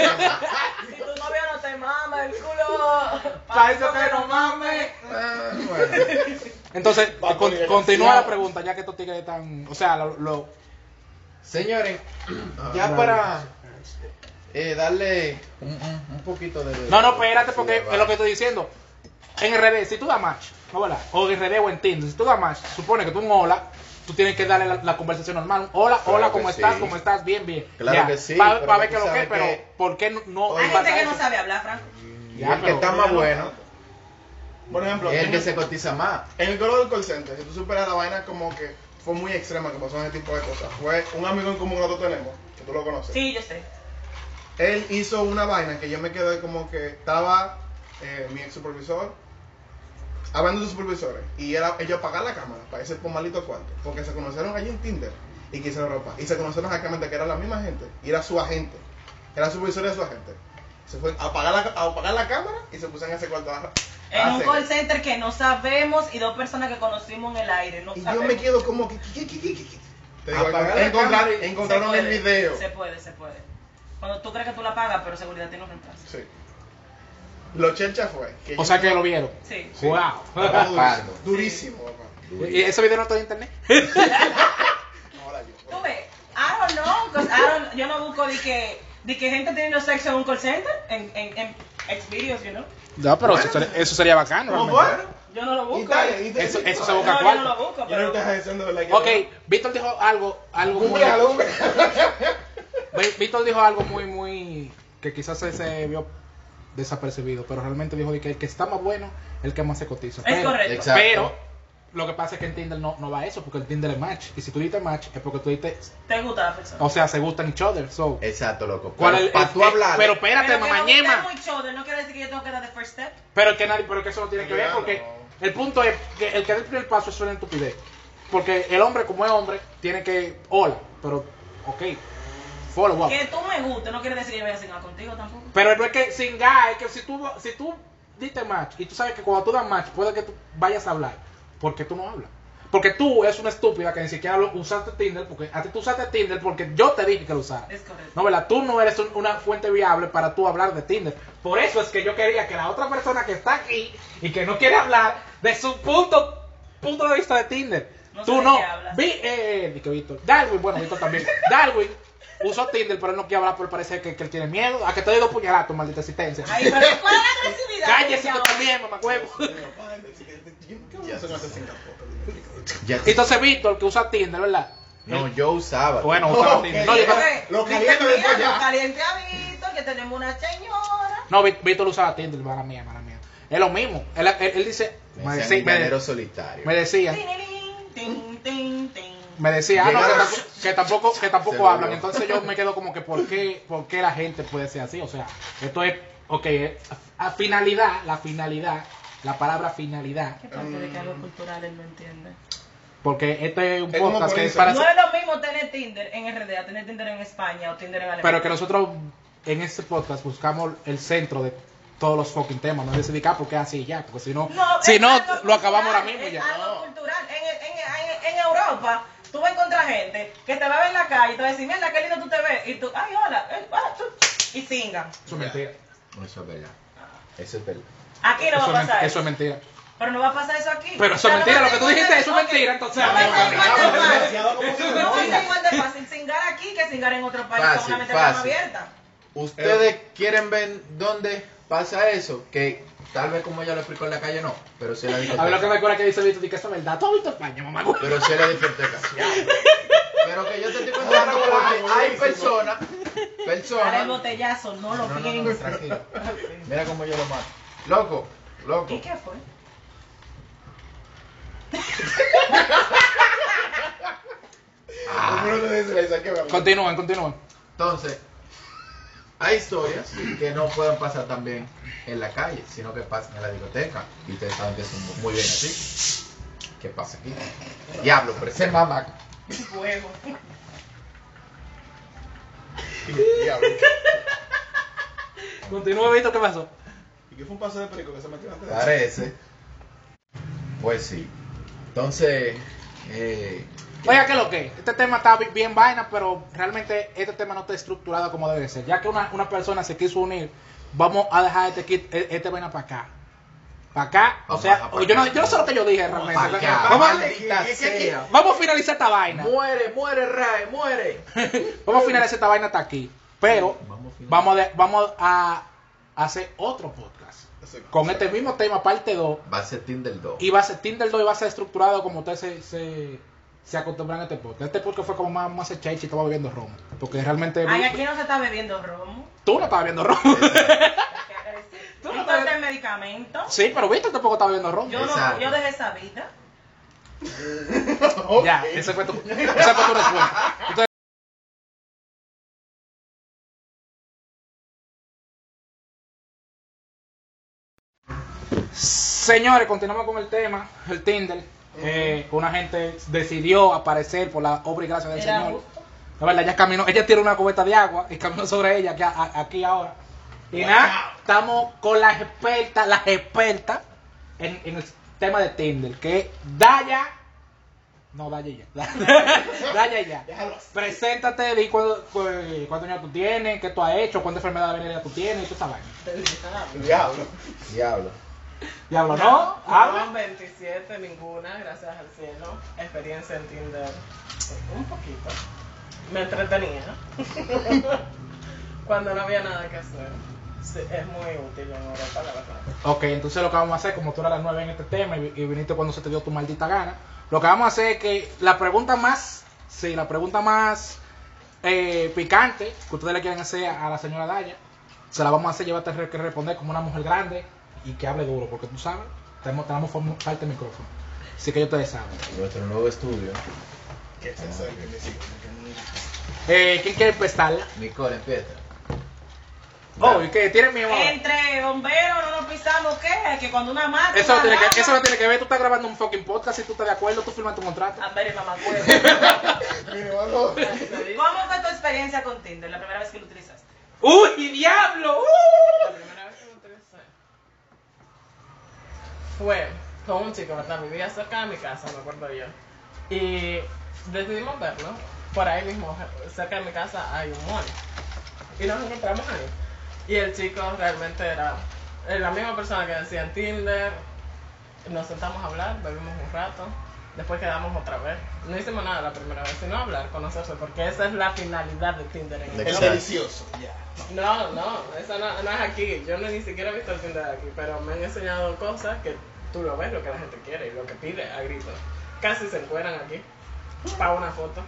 D: Si tu novio no te mama el culo.
B: Pa' eso que no mames.
A: Ah, bueno.
B: Entonces, con- continúa la pregunta, ya que estos tigres están. O sea, lo. lo-
A: Señores, (clears throat) ya para eh, darle un, poquito de...
B: No, no, espérate, porque
A: Sí,
B: es lo que estoy diciendo. En RD, si tú das match, ¿no verdad? O en RD o en Tinder, si tú das match, supone que tú un hola, tú tienes que darle la, la conversación normal. un Hola,
A: Claro
B: hola, ¿cómo
A: sí.
B: estás? ¿Cómo estás? Bien, bien.
A: Claro que sí,
B: Para
A: pero
B: ver qué lo que,
A: sabes
B: pero ¿por qué no,
D: Hay gente que no sabe hablar, Frank.
A: Y
B: Ya,
A: el que está más bueno
C: Por ejemplo,
A: es el que se cotiza más.
C: en el color del call center, si tú superas la vaina como que fue muy extrema que pasó en ese tipo de cosas. Fue un amigo en común que nosotros tenemos, que tú lo conoces.
D: Sí, yo sé.
C: Él hizo una vaina que yo me quedé como que estaba eh, mi ex supervisor hablando de sus supervisores y era ellos apagar la cámara para irse por malito cuarto porque se conocieron allí en Tinder y quisieron ropa y se conocieron exactamente que era la misma gente y era su agente era supervisor de su agente se fue a apagar la, a apagar la cámara y se pusieron en ese cuarto a,
D: En un call center que no sabemos y dos personas que conocimos en el aire. No
C: y yo
D: sabemos.
C: me quedo como que. Te digo, encontrar- encontraron
D: Se
C: el
D: puede,
C: video
D: Se puede, se puede. Cuando tú crees que tú la pagas, pero seguridad tiene un reemplazo.
C: sí lo chelcha fue que
B: O
C: yo-
B: sea que lo vieron.
D: Sí.
C: Sí.
B: Wow. (laughs)
C: Durísimo, durísimo papá.
B: ¿Y ese video no está en internet? (laughs)
C: Ahora yo.
D: Tú ves, I don't know, 'cause I don't- yo no busco de que, de que gente teniendo sexo en un call center, en, en, en Xvideos, you know.
B: No, pero
C: Bueno.
B: eso, sería, eso sería bacano.
C: ¿Cómo
B: realmente.
C: fue?
D: Yo no lo busco.
C: Y tal, y tal.
B: Eso- eso
C: No,
B: se busca
D: no, yo
B: cuarto.
D: no lo busco,
C: Yo no
D: pero...
C: te estoy diciendo de la que
B: Ok, Víctor dijo algo, algo muy... Víctor dijo algo muy, muy... que quizás se, se vio desapercibido, pero realmente dijo de que el que está más bueno, el que más se cotiza.
D: Es
B: Pero-
D: correcto.
A: Exacto.
B: Pero lo que pasa es que en Tinder no, no va eso, porque el Tinder es match. Y si tú diste match, es porque tú diste...
D: Te gusta la persona.
B: O sea, se gustan each other. So,
A: Exacto, loco.
B: ¿cuál
A: Pero
B: es el-
A: para tú hablar...
B: Pero espérate,
D: pero choder, no quiere decir que yo tengo que dar the first step.
B: Pero que nadie, pero que eso no tiene que ver porque el punto es que el que da el primer paso es una estupidez. Porque el hombre como es hombre tiene que hola, pero ok, follow up.
D: Que tú me guste, no quiere decir que yo vaya a cenar contigo tampoco.
B: Pero no es que sin gas, es que si tú si tú diste match y tú sabes que cuando tú das match puede que tú vayas a hablar, porque tú no hablas. Porque tú eres una estúpida que ni siquiera lo- usaste Tinder, porque a ti tú usaste Tinder porque yo te dije que lo usaras.
D: Es correcto.
B: No, ¿verdad? Tú no eres un- una fuente viable para tú hablar de Tinder. Por eso es que yo quería que la otra persona que está aquí y que no quiere hablar de su punto, punto de vista de Tinder.
D: No
B: tú no.
D: qué.
B: Vi, eh, eh, Víctor. Darwin, bueno, Víctor también. (laughs) Darwin usó Tinder, pero él no quiere hablar porque parece que, que él tiene miedo. A que te doy dos puñalatos, maldita existencia.
D: Ay, pero ¿cuál es la agresividad?
B: Cállese tú también, mamá huevo. Entonces Víctor, que usa Tinder, ¿verdad?
A: No, yo usaba.
B: Bueno, usaba. Tinder. No, yo-
C: Lo caliente.
D: Lo caliente a Víctor, que tenemos una señora.
B: no, Ví- Víctor usaba Tinder, mala mía, mala mía. Es lo mismo. Él, él- él dice,
A: Me
B: decía- me-
A: llanero solitario.
B: me decía,
D: tin, tin, tin.
B: Me decía, ah, no, que, tampoco- que tampoco, que tampoco hablan. Entonces yo me quedo como que, ¿por qué, ¿por qué la gente puede ser así? O sea, esto es, ok, a, finalidad, la finalidad, la palabra finalidad,
D: ¿Qué parte de que algo cultural él no entiende?
B: porque este es un
C: Es
B: podcast que es para...
D: No es lo mismo tener Tinder en RD a tener Tinder en España o Tinder en Alemania.
B: Pero que nosotros en este podcast buscamos el centro de todos los fucking temas, no ah, porque así ya, porque si no, si
D: es
B: no, lo acabamos ahora
D: cultural,
B: mismo y
D: es
B: ya.
D: algo cultural. En, en, en, en Europa, tú vas a encontrar gente que te va a ver en la calle y te va a decir, mira, qué lindo tú te ves. Y tú, ay, hola, eh, ah, tú", y singan.
B: Eso es mentira.
A: Eso es verdad. Eso es verdad.
D: Aquí no
B: Eso,
D: va a pasar
B: eso es mentira.
D: Pero no va a pasar eso aquí.
B: Pero eso es mentira, lo que tú dijiste, eso es mentira, entonces-
D: No va a ser igual de fácil. No
C: no.
D: va a ser igual de fácil singar aquí que singar en otro país
A: Fácil,
D: con una mente abierta.
A: ¿Ustedes quieren ver dónde pasa eso? Que tal vez como ella lo explicó en la calle, no. Pero sí en la
B: A ver lo que
A: discoteca.
B: me acuerdo que dice Víctor, que eso es verdad. Todo Víctor España, mamá.
A: Pero sí en la discoteca. (laughs) Pero que yo te estoy contando porque hay personas,
D: Dale el
A: personas...
D: botellazo, no lo
A: No, no, no,
D: pienses.
A: tranquilo. (laughs) Mira cómo yo lo mato. Loco, loco.
D: ¿Y qué fue? (laughs)
C: Verlo.
B: Continúen, continúen.
A: Entonces, hay historias que no pueden pasar también en la calle, sino que pasan en la discoteca. Y ustedes saben que son muy bien así. ¿Qué pasa aquí? Diablo, pero ese mamá.
D: Fuego.
C: Diablo.
B: Continúe, Víctor, ¿qué pasó?
C: ¿Y qué fue un pase de perico que se metió antes de eso?
A: Parece. Pues sí. Entonces, eh,
B: Oiga, ¿qué es lo que? Este tema está bi- bien vaina, pero realmente este tema no está estructurado como debe ser. Ya que una, una persona se quiso unir, vamos a dejar este, kit- e- este vaina para acá. para acá. O
A: Vamos
B: sea, yo no, yo no sé lo que yo dije realmente.
A: Pa' acá.
B: Vamos, a-
A: Maldita
C: ¿qué- qué-
A: sea.
B: vamos a finalizar esta vaina.
A: Muere, muere, Ray, muere. (laughs)
B: Vamos a finalizar esta vaina hasta aquí. Pero
A: Vamos a
B: vamos, vamos a hacer otro podcast. Con este mismo tema, parte 2.
A: Va a ser Tinder 2.
B: Y va a ser Tinder 2 y va a ser estructurado como ustedes se, se, se acostumbran a este podcast. Este podcast fue como más, más y estaba bebiendo romo. Porque realmente
D: Ay, aquí no se está bebiendo romo.
B: tú no estabas bebiendo romo.
D: Tú
B: no te-
D: el medicamento.
B: sí, pero Víctor tampoco estaba bebiendo romo.
D: Yo no, yo dejé esa vida. (laughs)
B: Ya, esa fue tu, esa fue tu respuesta. Entonces, Señores, continuamos con el tema, el Tinder. Eh, una gente decidió aparecer por la obra y gracia del
D: Era
B: Señor.
D: justo.
B: La verdad, ella caminó, ella tiró una cubeta de agua y caminó sobre ella aquí, a- aquí ahora. Y nada, estamos con las expertas, las expertas en, en el tema de Tinder, que es Daya. No, Daya ya. (laughs) Daya ya. (laughs) Preséntate, di cuánto- cu- cuántos años tú tienes, qué tú has hecho, cuántas enfermedades venéreas tú tienes y esa vaina.
C: Diablo.
A: Diablo. (laughs)
B: Diablo, ¿no? Habla.
E: No, 27, ninguna, gracias al cielo. Experiencia en Tinder, un poquito. Me entretenía. (laughs) Cuando no había nada que hacer. Sí, es muy útil en Europa, la verdad.
B: Ok, entonces lo que vamos a hacer, como tú eras la nueva en este tema y, y viniste cuando se te dio tu maldita gana, lo que vamos a hacer es que la pregunta más, sí, la pregunta más eh, picante que ustedes le quieren hacer a la señora Daya, se la vamos a hacer, llévate que responder como una mujer grande y que hable duro, porque tú sabes, tenemos, tenemos falta de micrófono. Así que yo ustedes saben.
A: Nuestro nuevo estudio.
C: Que se acerque, mis hijos.
B: Eh, ¿Quién quiere empezar?
A: Nicole, empieza.
B: Oh, ¿y qué? ¿Tienen miedo?
D: Entre bomberos no nos pisamos, ¿qué? Que cuando una mata.
B: Eso lo,
D: una
B: tiene que, eso tiene que ver, tú estás grabando un fucking podcast, si tú estás de acuerdo, tú firmas tu contrato.
D: A ver, mamá, acuerdo.
C: Mínimo, no.
D: ¿Cómo fue tu experiencia con Tinder la primera vez que lo utilizaste?
B: ¡Uy, diablo! ¡Uh!
E: La primera vez que lo utilicé fue con un chico, ¿verdad? Vivía cerca de mi casa, me acuerdo yo. Y decidimos verlo. Por ahí mismo, cerca de mi casa, hay un mall. Y nos encontramos ahí. Y el chico realmente era la misma persona que decía en Tinder. Nos sentamos a hablar, bebimos un rato. Después quedamos otra vez. No hicimos nada la primera vez, sino hablar, conocerse, porque esa es la finalidad de Tinder en
C: Es delicioso. Ya.
E: no, no, eso no, no es aquí. Yo no, ni siquiera he visto el Tinder de aquí, pero me han enseñado cosas que tú lo ves, lo que la gente quiere y lo que pide a gritos. Casi se encueran aquí para una foto.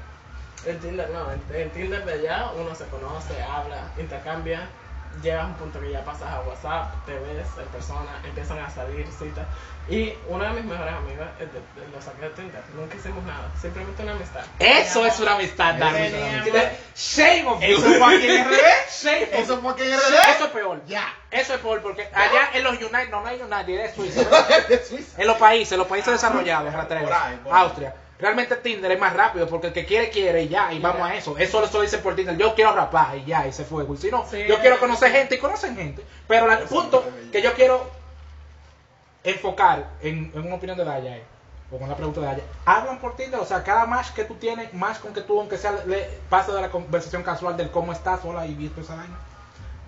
E: El Tinder no, en, en Tinder de allá uno se conoce, habla, intercambia, llegas a un punto que ya pasas a WhatsApp, te ves en persona, empiezan a salir citas. Y una de mis mejores amigas es de, de- lo saqué de Tinder, nunca hicimos nada, simplemente una amistad.
B: Eso es una amistad, Dani. Shame of you.
C: Eso fue aquí en RD. Eso
B: you.
C: fue aquí en
B: Sí,
C: RD.
B: Eso es peor.
C: Ya.
B: Eso es peor porque allá en los United, no, no hay United, es Suiza. (laughs)
C: De Suiza.
B: En los países, en los países desarrollados, rastreo,
C: Por ahí, por ahí.
B: Austria. Realmente Tinder es más rápido porque el que quiere, quiere y ya, y vamos a eso. Eso lo dicen por Tinder. Yo quiero rapar y ya, y se fue. Si no,
E: Sí.
B: yo quiero conocer gente y conocen gente. Pero la- el punto que yo quiero enfocar en, en una opinión de Daya es, o con la pregunta de Daya, ¿hablan por Tinder? O sea, cada match que tú tienes, más con que tú, aunque sea, le, pase de la conversación casual del cómo estás, hola y visto esa vaina.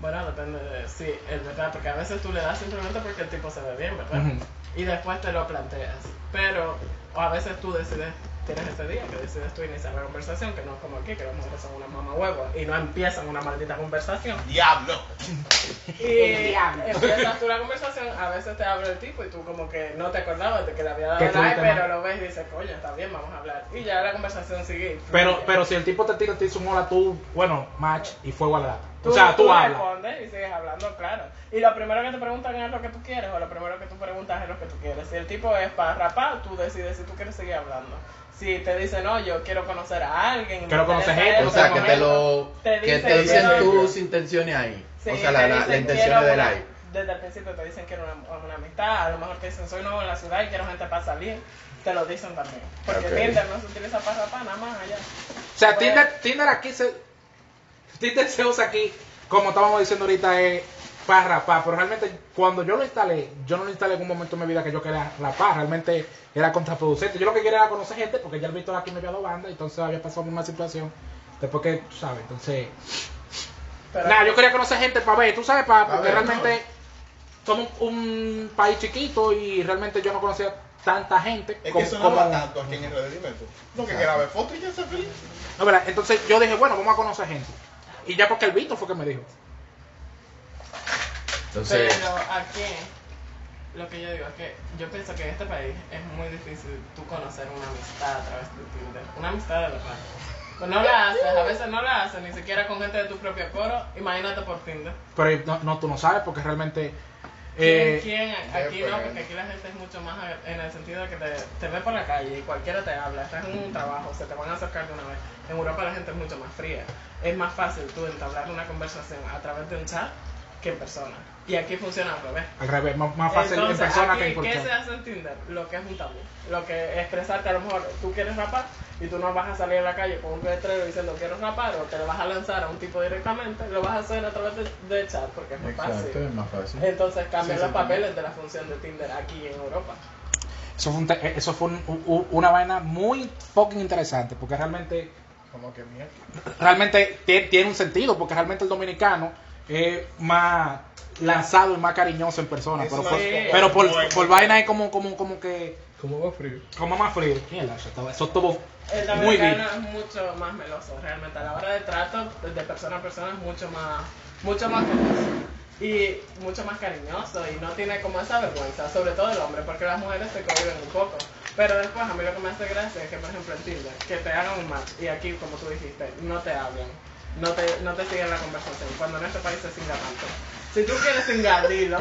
E: Bueno, depende de, sí, es verdad, porque a veces tú le das simplemente porque el tipo se ve bien, ¿verdad?
B: Ujú.
E: Y después te lo planteas. Pero o a veces tú decides, tienes ese día que decides tú iniciar la conversación, que no es como aquí, que las mujeres son una mamá huevo y no empiezan una maldita conversación.
C: Diablo.
E: Y
B: diablo.
E: empiezas tú la conversación, a veces te abre el tipo y tú como que no te acordabas de que le había dado like, pero lo ves y dices, coño, está bien, vamos a hablar. Y ya la conversación sigue.
B: Pero, pero si el tipo te tira, te dice un hola, tú, bueno, match y fuego a la.
E: Tú,
B: O sea, tú, hablas.
E: respondes y sigues hablando, claro. Y lo primero que te preguntan es lo que tú quieres, o lo primero que tú preguntas es lo que tú quieres. Si el tipo es para rapar, tú decides si tú quieres seguir hablando. Si te dice, no, yo quiero conocer a alguien.
B: Quiero conocer gente,
A: O sea, que te lo.
E: te
A: Que
E: dicen,
A: te dicen tus intenciones ahí.
E: Sí,
A: O sea, la, la, la intención
E: quiero
A: de
E: una-
A: like.
E: Desde el principio te dicen que era una, una amistad, a lo mejor te dicen, soy nuevo en la ciudad y quiero gente para salir. Te lo dicen también. Porque. Tinder no se utiliza para rapar, nada más allá.
B: O sea,
E: Pues-
B: Tinder, Tinder aquí se. Tinder se usa aquí, como estábamos diciendo ahorita, es para rapar. Pero realmente, cuando yo lo instalé, yo no lo instalé en un momento de mi vida que yo quería rapar. Realmente era contraproducente. Yo lo que quería era conocer gente, porque ya el Víctor aquí me había dado banda, entonces había pasado la misma situación. Después que, tú sabes, entonces. Nada, yo quería conocer gente para ver, tú sabes, para,
C: Pa'
B: porque
C: ver,
B: realmente somos un país chiquito y realmente yo no conocía tanta gente
C: Es
B: como,
C: que eso no
B: como-
C: va tanto aquí en tú. No, que
A: Exacto.
C: grabe fotos y ya se feliz.
B: No, ¿verdad? Entonces yo dije, bueno, vamos a conocer gente. Y ya porque el Víctor fue que me dijo.
A: Entonces,
E: Pero aquí, lo que yo digo es que yo pienso que en este país es muy difícil tú conocer una amistad a través de Tinder. Una amistad de verdad. Pues no la haces, a veces no la haces, ni siquiera con gente de tu propio coro. Imagínate por Tinder.
B: Pero no, no, tú no sabes porque realmente...
E: ¿Quién,
B: eh,
E: quién? Aquí no,
C: depende.
E: porque aquí la gente es mucho más ag- en el sentido de que te, te ve por la calle y cualquiera te habla, estás en un trabajo, se te van a acercar de una vez. En Europa la gente es mucho más fría. Es más fácil tú entablar una conversación a través de un chat que en persona. Y aquí funciona al revés.
B: al revés, más, más fácil
E: Entonces,
B: en persona
E: aquí,
B: que en
E: ¿Qué se hace en Tinder? Lo que es un tabú. Lo que expresarte, a lo mejor tú quieres rapar y tú no vas a salir a la calle con un letrero diciendo quiero rapar o te lo vas a lanzar a un tipo directamente, lo vas a hacer a través de, de chat porque es muy
A: exacto,
E: fácil.
A: es más fácil.
E: Entonces cambian
C: Sí,
E: los
C: sí,
E: papeles de la función de Tinder aquí en Europa.
B: Eso fue, un te- eso fue un- un- una vaina muy fucking interesante porque realmente...
C: Como que mierda.
B: realmente tie- tiene un sentido, porque realmente el dominicano es más lanzado y más cariñoso en persona,
C: Es
B: pero
C: más
B: por,
E: como-
B: pero por,
C: como-
B: por vaina es como, como, como que,
A: ¿Cómo va frío?
B: como más frío. Mierda, eso estuvo, eso estuvo
E: El
B: muy bien.
E: dominicano es mucho más meloso, realmente. A la hora de trato, de persona a persona, es mucho más, mucho más meloso. Y mucho más cariñoso y no tiene como esa vergüenza, sobre todo el hombre, porque las mujeres se cohiben un poco. Pero después a mí lo que me hace gracia es que, por ejemplo, en Tinder, que te hagan un match y aquí, como tú dijiste, no te hablan, no te, no te siguen la conversación, cuando en este país se singa tanto. Si tú quieres singar, dilo.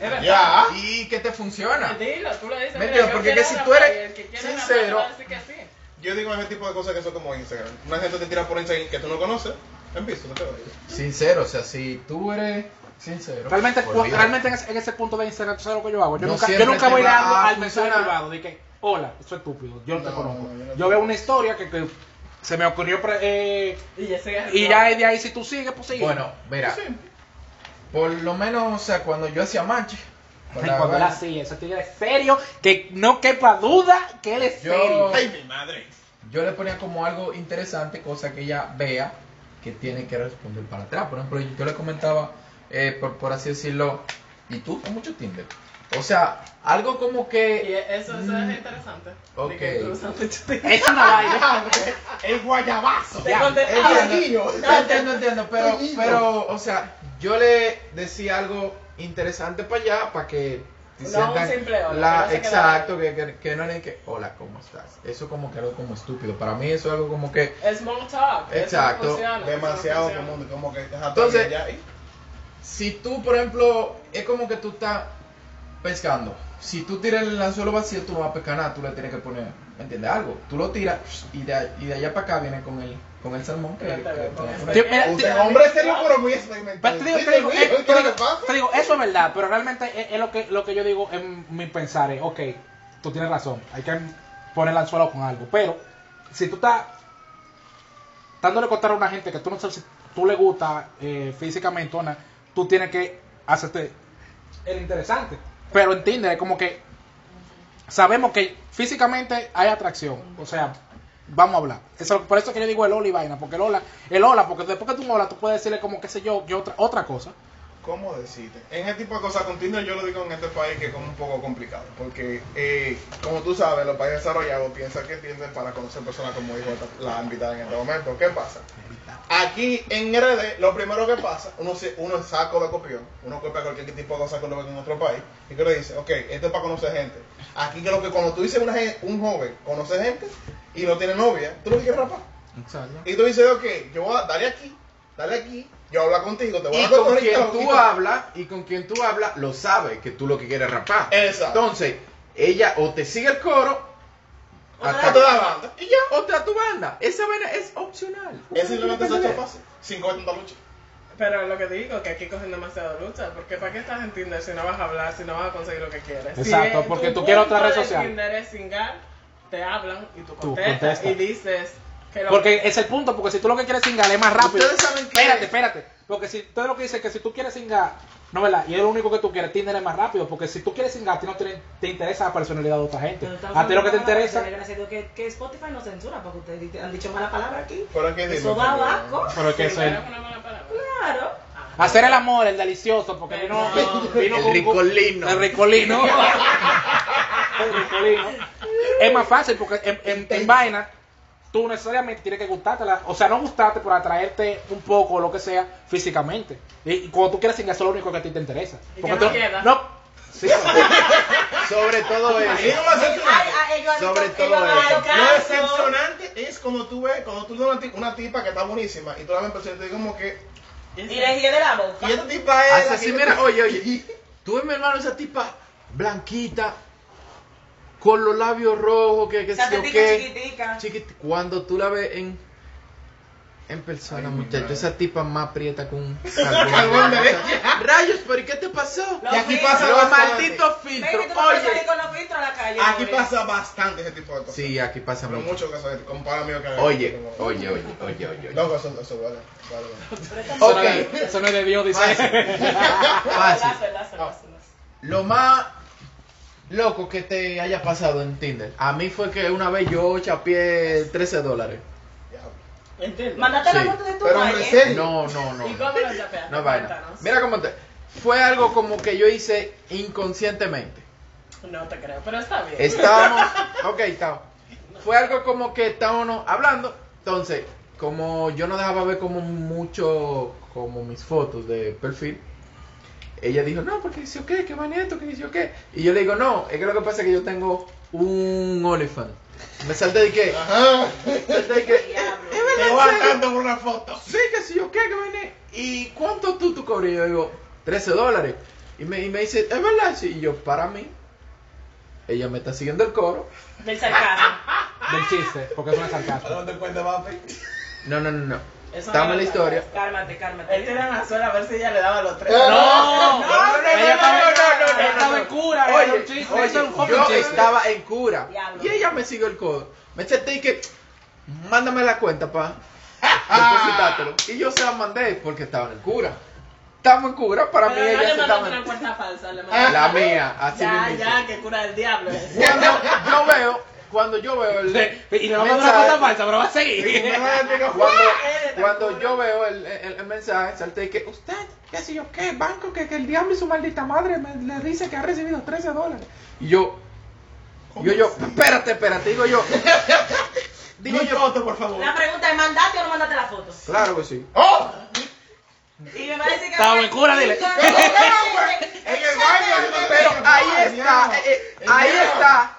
E: Es verdad.
C: Ya.
A: ¿Y qué te funciona?
E: Dilo, tú le dices,
A: Mentira,
E: mira,
A: porque que si tú eres sincero-
E: te va a decir que sí.
C: Yo digo ese tipo de cosas que son como Instagram. Una gente te tira por Instagram que tú no conoces. En visto, no te vayas.
A: Sincero, o sea, si tú eres sincero.
B: Realmente, realmente en, ese, en ese punto de Instagram, ¿tú sabes lo que yo hago? Yo nunca, yo nunca voy a
A: va
B: al, mensaje privado de que, hola, eso es estúpido, yo no, te
C: No,
B: conozco.
C: no, yo no te
B: yo veo una historia que, que se me ocurrió pre- eh,
E: Y ya
B: y ya de ahí si tú sigues, pues sigue.
A: Bueno, mira, por lo menos, o sea, cuando yo hacía manche,
B: Ay, (laughs) cuando él hacía, ese tigre es serio, que no quepa duda que él es
A: Yo-
B: serio.
C: ¡Ay, mi madre!
A: yo le ponía como algo interesante, cosa que ella vea que tiene que responder para atrás. Por ejemplo, yo le comentaba, eh, por, por así decirlo, ¿y tú? ¿Con mucho Tinder? O sea, algo como
E: Y
A: que...
E: eso, eso
A: Mm,
E: es interesante.
A: ok.
B: Es una vaina. (laughs)
C: ¡El guayabazo!
B: Ya.
A: Entiendo,
C: niño.
A: entiendo, entiendo, pero, pero, o sea, yo le decía algo interesante para allá, para que
E: No, un simple hola,
A: la- exacto, que, que, que no es que, hola, ¿cómo estás? Eso como que algo como estúpido, para mí eso es algo como que,
E: Small talk. eso no
A: Exacto.
E: funciona, eso no
C: Demasiado común. Como que.
A: Entonces-
C: ¿y?
A: si tú, por ejemplo, es como que tú estás pescando, si tú tiras el anzuelo vacío, tú no vas a pescar nada, tú le tienes que poner, ¿me entiendes? Algo, tú lo tiras y de, y de allá para acá viene con el, con el salmón que,
C: hombre serio, pero muy experimentado.
B: Pero te digo, eso es verdad, pero realmente es, es lo que lo que yo digo en mi pensar es, ok, tú tienes razón, hay que poner el anzuelo con algo, pero si tú estás dándole contar a una gente que tú no sabes si tú le gusta eh, físicamente o no, tú tienes que hacerte el interesante. Pero en Tinder es como que sabemos que físicamente hay atracción, o sea, vamos a hablar. Eso, por eso que yo digo el hola y vaina, porque el hola, el hola, porque después que tú hola, tú puedes decirle como, qué sé yo, que otra, otra cosa.
C: ¿Cómo decirte? En ese tipo de cosas con Tinder yo lo digo en este país que es como un poco complicado. Porque, eh, como tú sabes, los países desarrollados piensan que Tinder para conocer personas como dijo la invitada en este momento. ¿Qué pasa? Aquí en RD, lo primero que pasa, uno, uno es saco de copión, uno copia cualquier tipo de cosa que uno ve en otro país, y que le dice, ok, esto es para conocer gente. Aquí que lo que cuando tú dices una, un joven conoce gente y no tiene novia, tú lo que quieres rapar.
A: Exacto.
C: Y tú dices, ok, yo voy a darle aquí, dale aquí, yo hablo contigo, te voy a
A: Y
C: dar
A: con
C: ahorita,
A: quien tú
C: quito.
A: hablas, y con quien tú hablas, lo sabe que tú lo que quieres es rapar.
C: Exacto.
A: Entonces, ella o te sigue el coro,
C: O
A: hasta-
C: te da banda. Y ya.
A: o te da tu banda. Esa vaina es opcional.
C: Es simplemente se ha hecho fácil. 50 luchas.
E: Pero lo que digo, que aquí cogen demasiado lucha, porque ¿para qué estás en Tinder si no vas a hablar, si no vas a conseguir lo que quieres?
B: Exacto,
E: si
B: porque tú quieres otra red social.
E: Tinder es singar, te hablan y tú
B: Tú
E: contestas, y dices que lo
B: Porque es el punto, porque si tú lo que quieres singar es más rápido.
A: Ustedes saben que-
B: Espérate, espérate. Porque si tú lo que dices es que si tú quieres singar, no verdad, y es lo único que tú quieres, Tinder es más rápido. Porque si tú quieres singar, a ti no te, te interesa la personalidad de otra gente. A ti lo que te interesa.
D: que, que Spotify no censura porque ustedes han dicho mala palabra aquí.
C: Pero es que
D: Eso
C: porque-
D: abajo.
B: Pero es que eso es.
D: Claro.
B: Hacer el amor, el delicioso, porque vino, vino
A: El
B: con-
A: ricolino.
B: El ricolino. (laughs) el ricolino. Es más fácil porque en, en- en vaina tú necesariamente tienes que gustártela. O sea, no gustarte por atraerte un poco o lo que sea físicamente. Y, y cuando tú quieres sin eso es lo único que a ti te interesa.
E: Y
B: Porque
E: que no
B: tú-
E: queda.
B: no. Sí, (laughs)
A: Sobre todo eso. Sobre todo eso.
C: Lo decepcionante es cuando tú ves, cuando tú ves una, ti- una tipa que está buenísima y tú la ves en persona y te dices como que,
D: Y le ríe de la boca.
C: y esta tipa es... La
A: así, mira, oye, oye. (laughs) Tú ves, mi hermano, esa tipa blanquita, con los labios rojos, que,
D: Esa
A: sé yo qué.
D: chiquitica.
A: Chiquit- Cuando tú la ves en, en persona,
C: Ay,
A: muchacho, esa tipa más prieta con un (laughs)
C: Carbón leche.
A: Rayos, pero ¿y qué te pasó?
C: Y aquí
D: filtros.
C: pasa
A: Los malditos
D: Baby,
A: filtros.
D: salir
A: Oye.
D: con los filtros a la calle.
C: Aquí
D: hombre.
C: pasa bastante ese tipo de cosas.
A: Sí, aquí pasa
C: Pero
A: mucho.
C: mucho casos, compara mío que
A: Oye, oye, oye, oye, oye. oye.
C: No, eso, eso vale. vale,
A: Ok.
B: no es, eso no es de Dios, dice.
A: Fácil. (laughs) Fácil. Lo más loco que te haya pasado en Tinder. A mí fue que una vez yo chapié 13 dólares.
D: Mándate
A: Sí.
D: la foto de tu
C: Pero, serio.
A: No, no, no.
E: ¿Y
A: no.
E: cómo lo chapeaste?
A: No vaina. Mira cómo te. Fue algo como que yo hice inconscientemente.
E: No te creo, pero está bien.
A: Estábamos. (laughs) Ok, estábamos. Fue algo como que estábamos hablando. Entonces, como yo no dejaba ver como mucho. Como mis fotos de perfil. Ella dijo, no, porque dice, ¿qué? ¿Qué bonito? ¿Qué dice, qué? Y yo le digo, no, es que lo que pasa es que yo tengo un olifant. Me salté de que.
C: Ajá.
A: salté de (laughs)
C: Te voy
A: serio?"
C: tanto por una foto.
A: Sí, que sí, yo qué, que. ¿Y cuánto tú tú cobras? Y yo digo, 13 dólares. Y me, y me dice, ¿es verdad? Sí, y yo, para mí. Ella me está siguiendo el coro.
D: Del sarcasmo. (laughs)
B: Del chiste, porque es sarcasmo.
C: ¿No te cuenta, papi?
A: No, no, no, no.
E: Eso
A: Estamos
E: no
A: en la
E: es
A: historia.
D: Cálmate, cálmate.
E: Él tira la suela a ver si ella le daba los tres.
B: No,
C: no, no,
B: ella estaba,
A: no, no, no, no,
B: ella estaba
A: no.
B: en cura, era un
A: Oye,
B: chiste,
A: oye,
B: eso un
A: yo
B: chiste.
A: estaba en cura.
D: Diablo.
A: Y ella me siguió el codo. Me senté y que, mándame la cuenta, pa. (laughs) Depositátelo. Y yo se la mandé porque estaba en el cura. Estamos en cura, para
E: Pero
A: mí
E: no
A: ella se estaba
E: una cuenta falsa, le mandaste.
A: La mía, así
E: Ya,
A: mismo.
E: ya, que cura del diablo. es.
A: Cuando yo veo, cuando yo veo el
B: Y le vamos a dar una
A: mensaje-
B: cuenta falsa, pero va a seguir. (laughs)
A: cuando, cuando yo veo el, el, el mensaje, salté y que usted, qué sé yo qué, banco, que, que el diablo y su maldita madre me, le dice que ha recibido 13 dólares. Y yo, yo, yo, espérate, espérate, digo yo, (laughs) digo
C: Digo
A: yo,
C: foto, por favor.
D: La pregunta es, ¿mandaste o no mandaste la foto?
A: claro que sí.
C: ¡Oh!
D: Y me decir que...
B: Estaba en cura, dile. (laughs)
C: En el baño.
A: Pero ahí está, eh, eh, ahí está,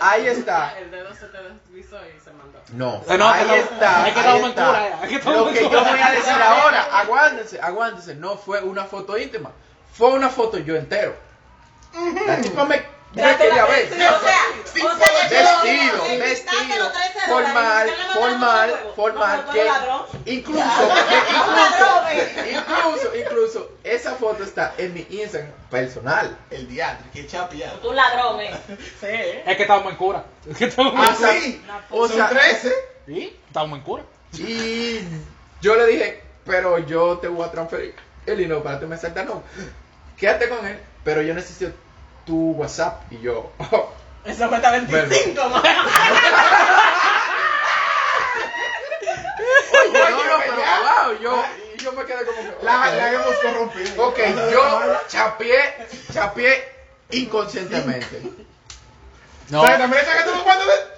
A: Ahí está.
E: El dedo se te deslizó y se mandó.
A: No,
B: no,
A: ahí está,
B: es que
A: ahí está.
B: que
A: Lo que yo voy a decir ahora, aguántense, aguántense, no fue una foto íntima, fue una foto yo entero. La tipa me, me quería ver.
D: O sea, o sea, que
A: Vestido, vestido,
D: los 13 dólares,
A: formal, formal, formal, que incluso,
D: Un ladrón,
A: incluso, (laughs) incluso, incluso, esa foto está en mi Instagram personal.
C: El diatre, qué chapiado.
D: Tú un ladrón, eh.
E: Sí.
B: Es que estábamos en cura. (laughs) Es que estábamos en
C: Ah,
B: cura.
C: sí.
A: O sea,
C: 13.
B: Sí, estábamos en cura.
A: Y yo le dije, pero yo te voy a transferir el dinero para tu mensaje. No, quédate con él, pero yo necesito tu WhatsApp. Y yo, oh, (laughs)
E: Eso cuesta 25 más.
A: oye, no, no, pero wow, yo, y yo me quedé como que,
C: La, la hemos corrompido.
A: Ok, yo chapié, chapié inconscientemente.
B: No.
C: ¿Sabes? También esa que tú.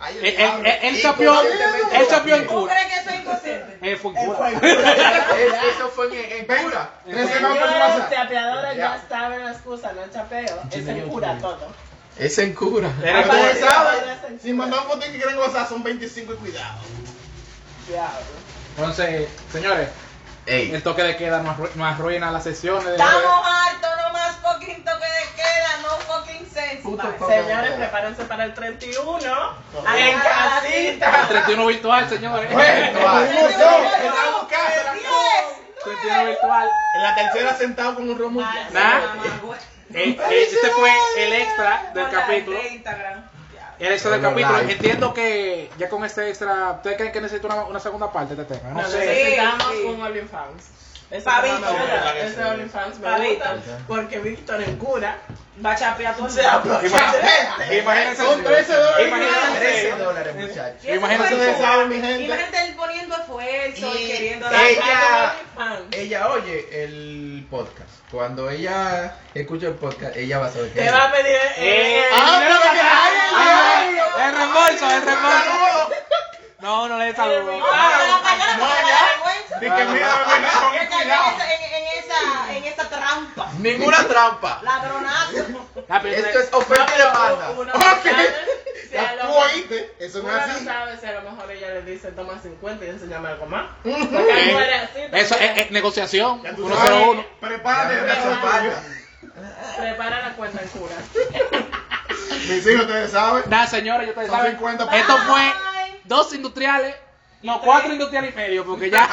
C: Ay, el diablo.
B: él, él chapeó, él chapeó en
D: ¿Tú
B: cura.
D: crees que soy inconsciente?
B: Él fue en
A: Es- Eso fue en, en
B: Señores,
C: vamos por
E: Los
C: WhatsApp.
E: chapeadores
A: Ya.
E: saben la excusa, no el chapeo. Es en cura todo.
A: Es en cura.
B: Era
C: saben, Si mandan fotos que quieren gozar son 25 y cuidado.
E: Diablo.
B: Entonces, señores, el toque de queda nos, arru- nos arruina las sesiones. de-
D: Estamos hartos, no más fucking toque de queda, no fucking sense.
A: Puto
D: Bye.
A: toque.
E: Señores, prepárense para el 31.
D: Ay,
E: En casita.
B: 31 (laughs) virtual, señores.
A: Vale.
C: un montón.
D: Ay,
C: En la casa,
D: Dios.
B: 31 virtual.
C: En la tercera sentado con un romo.
B: Nah. Eh, eh, este fue el extra del capítulo.
D: de Instagram.
B: El extra del capítulo.
A: live.
B: Entiendo que ya con este extra, ¿ustedes creen que necesito una, una segunda parte de este tema? No
E: No
B: sé.
E: necesitamos
D: Sí, sí.
E: un OnlyFans. Ese OnlyFans me gusta porque Víctor en cura
D: Va a chapear todo el mundo.
C: Son 13 dólares.
B: imagínense,
A: 13 dólares, muchachos.
B: Imagínate
C: ustedes
D: full.
C: saben, mi gente.
D: Imagínate él poniendo esfuerzo y,
A: Y
D: queriendo
A: ella, ella oye el podcast. Cuando ella escucha el podcast, ella va a saber que
E: Te va a pedir.
B: Eh,
E: eh,
C: Ah,
B: El reembolso, el reembolso. No, no le saludo.
C: No, que mira, mira, con cuidado.
D: en esa- en- en esa- en esa trampa.
A: Ninguna trampa.
D: Ladronazo.
B: Ah,
A: Esto es oferta y demanda.
C: tú
E: mejor-
C: oíste, eso no es
E: no
C: así.
E: sabe si a lo mejor ella le dice toma 50 y enséñame algo más. (laughs) Porque hay mujeres así.
B: Eso es, es negociación.
C: Ya tú
B: 101.
C: sabes, prepárate.
E: Prepara la cuenta en cura.
C: Mis hijos, ustedes saben.
B: Nada, señores, yo ustedes
C: Son
B: saben.
C: 50
B: Esto fue dos industriales. No, cuatro industriales y medio, porque ya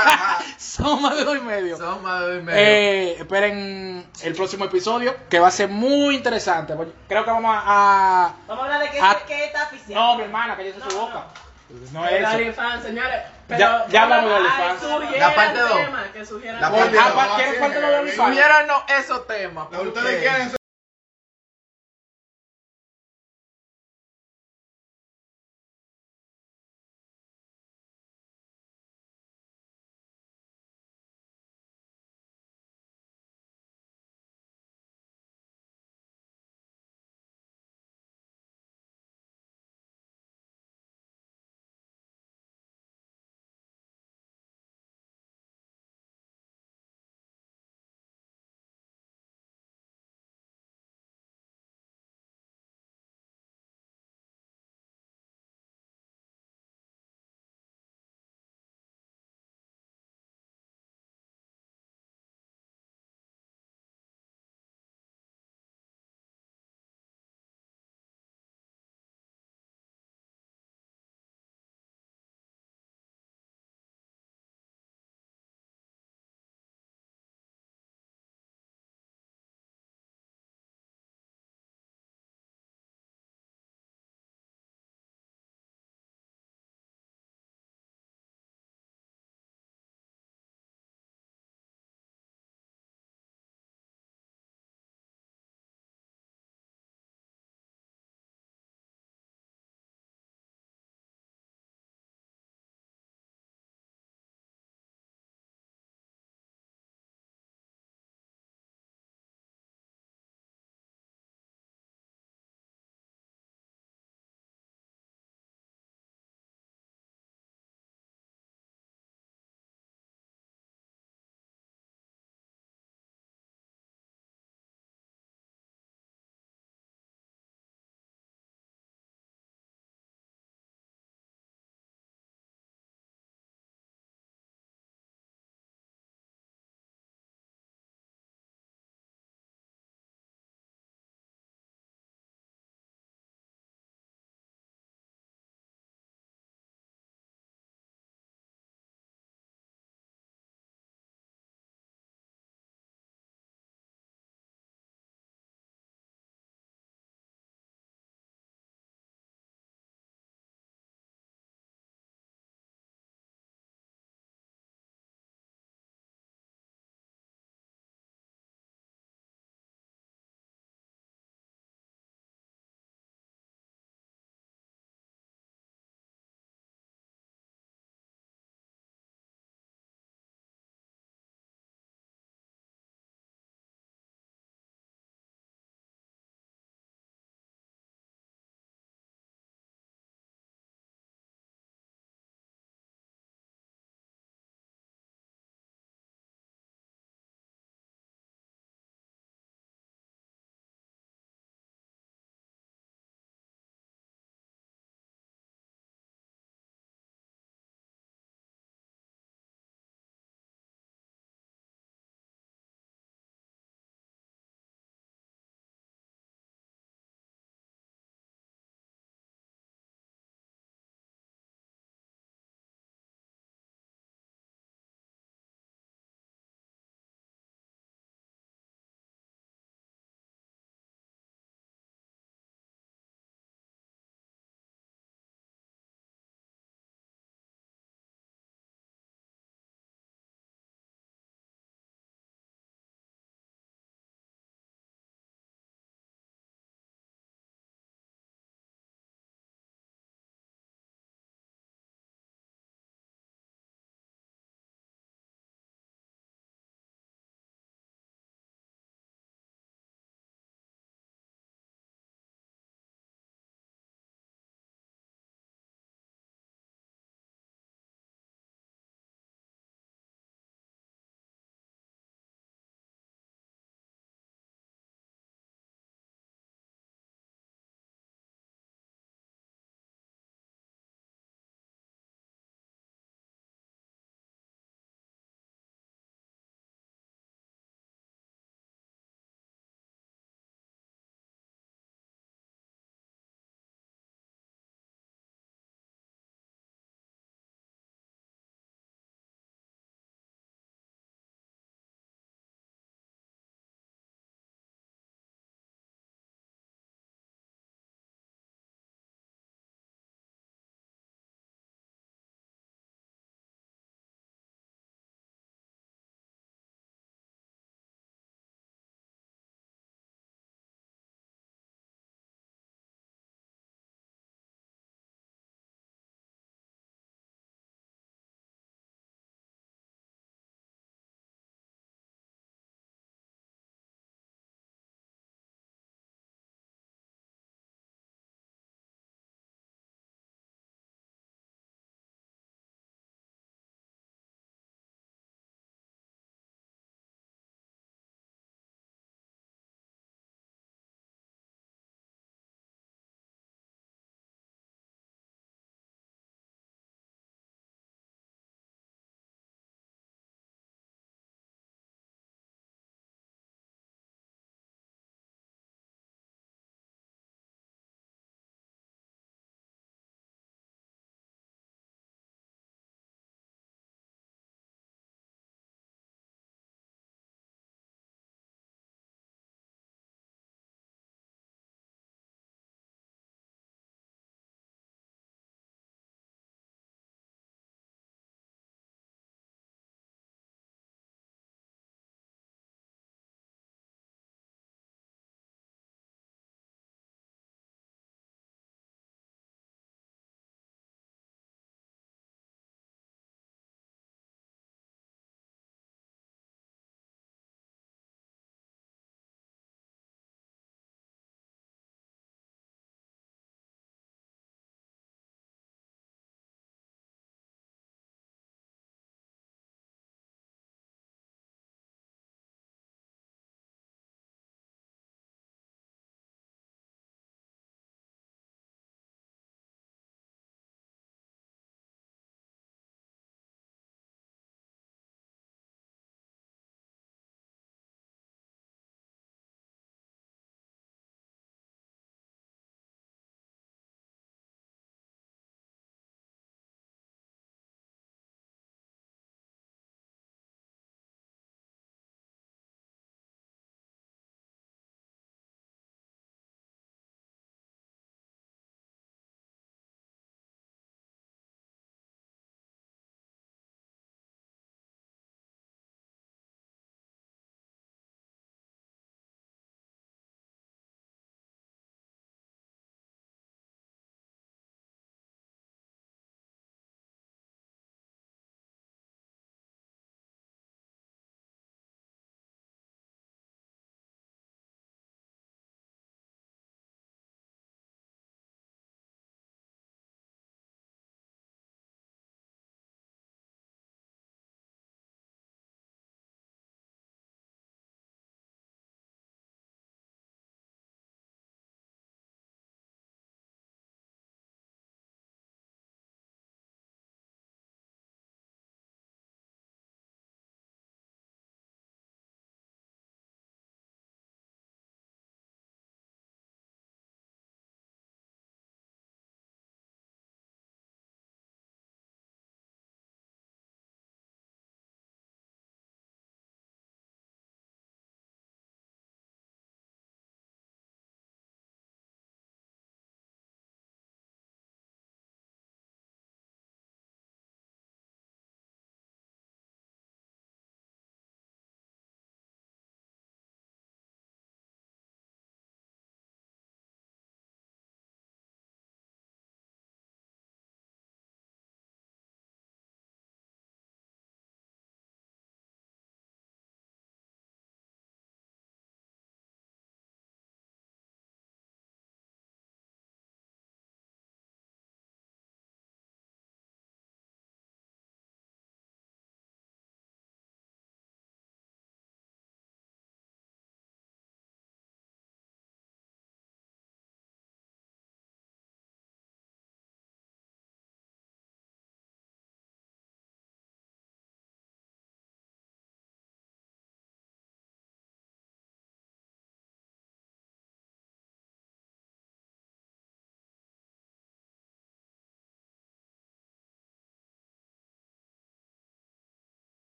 B: (laughs) son más de dos y medio.
A: Son más de dos y medio.
B: Eh, esperen el próximo episodio, que va a ser muy interesante. Creo que vamos a...
D: Vamos a hablar de qué, qué está oficial.
B: No, mi hermana, cállese su
E: No,
B: boca. No
E: El
B: es eso.
E: OnlyFans, señores. Pero,
B: Ya- ya hablamos de OnlyFans.
A: La parte dos.
E: temas, que sugieran
A: La
E: temas.
A: parte
B: Ah,
A: dos.
B: pa- ¿Quieres parte de OnlyFans?
A: Esos temas.
C: Que
A: porque-
C: ustedes quieren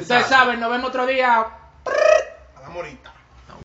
B: Ustedes saben, nos vemos otro día.
C: A la morita.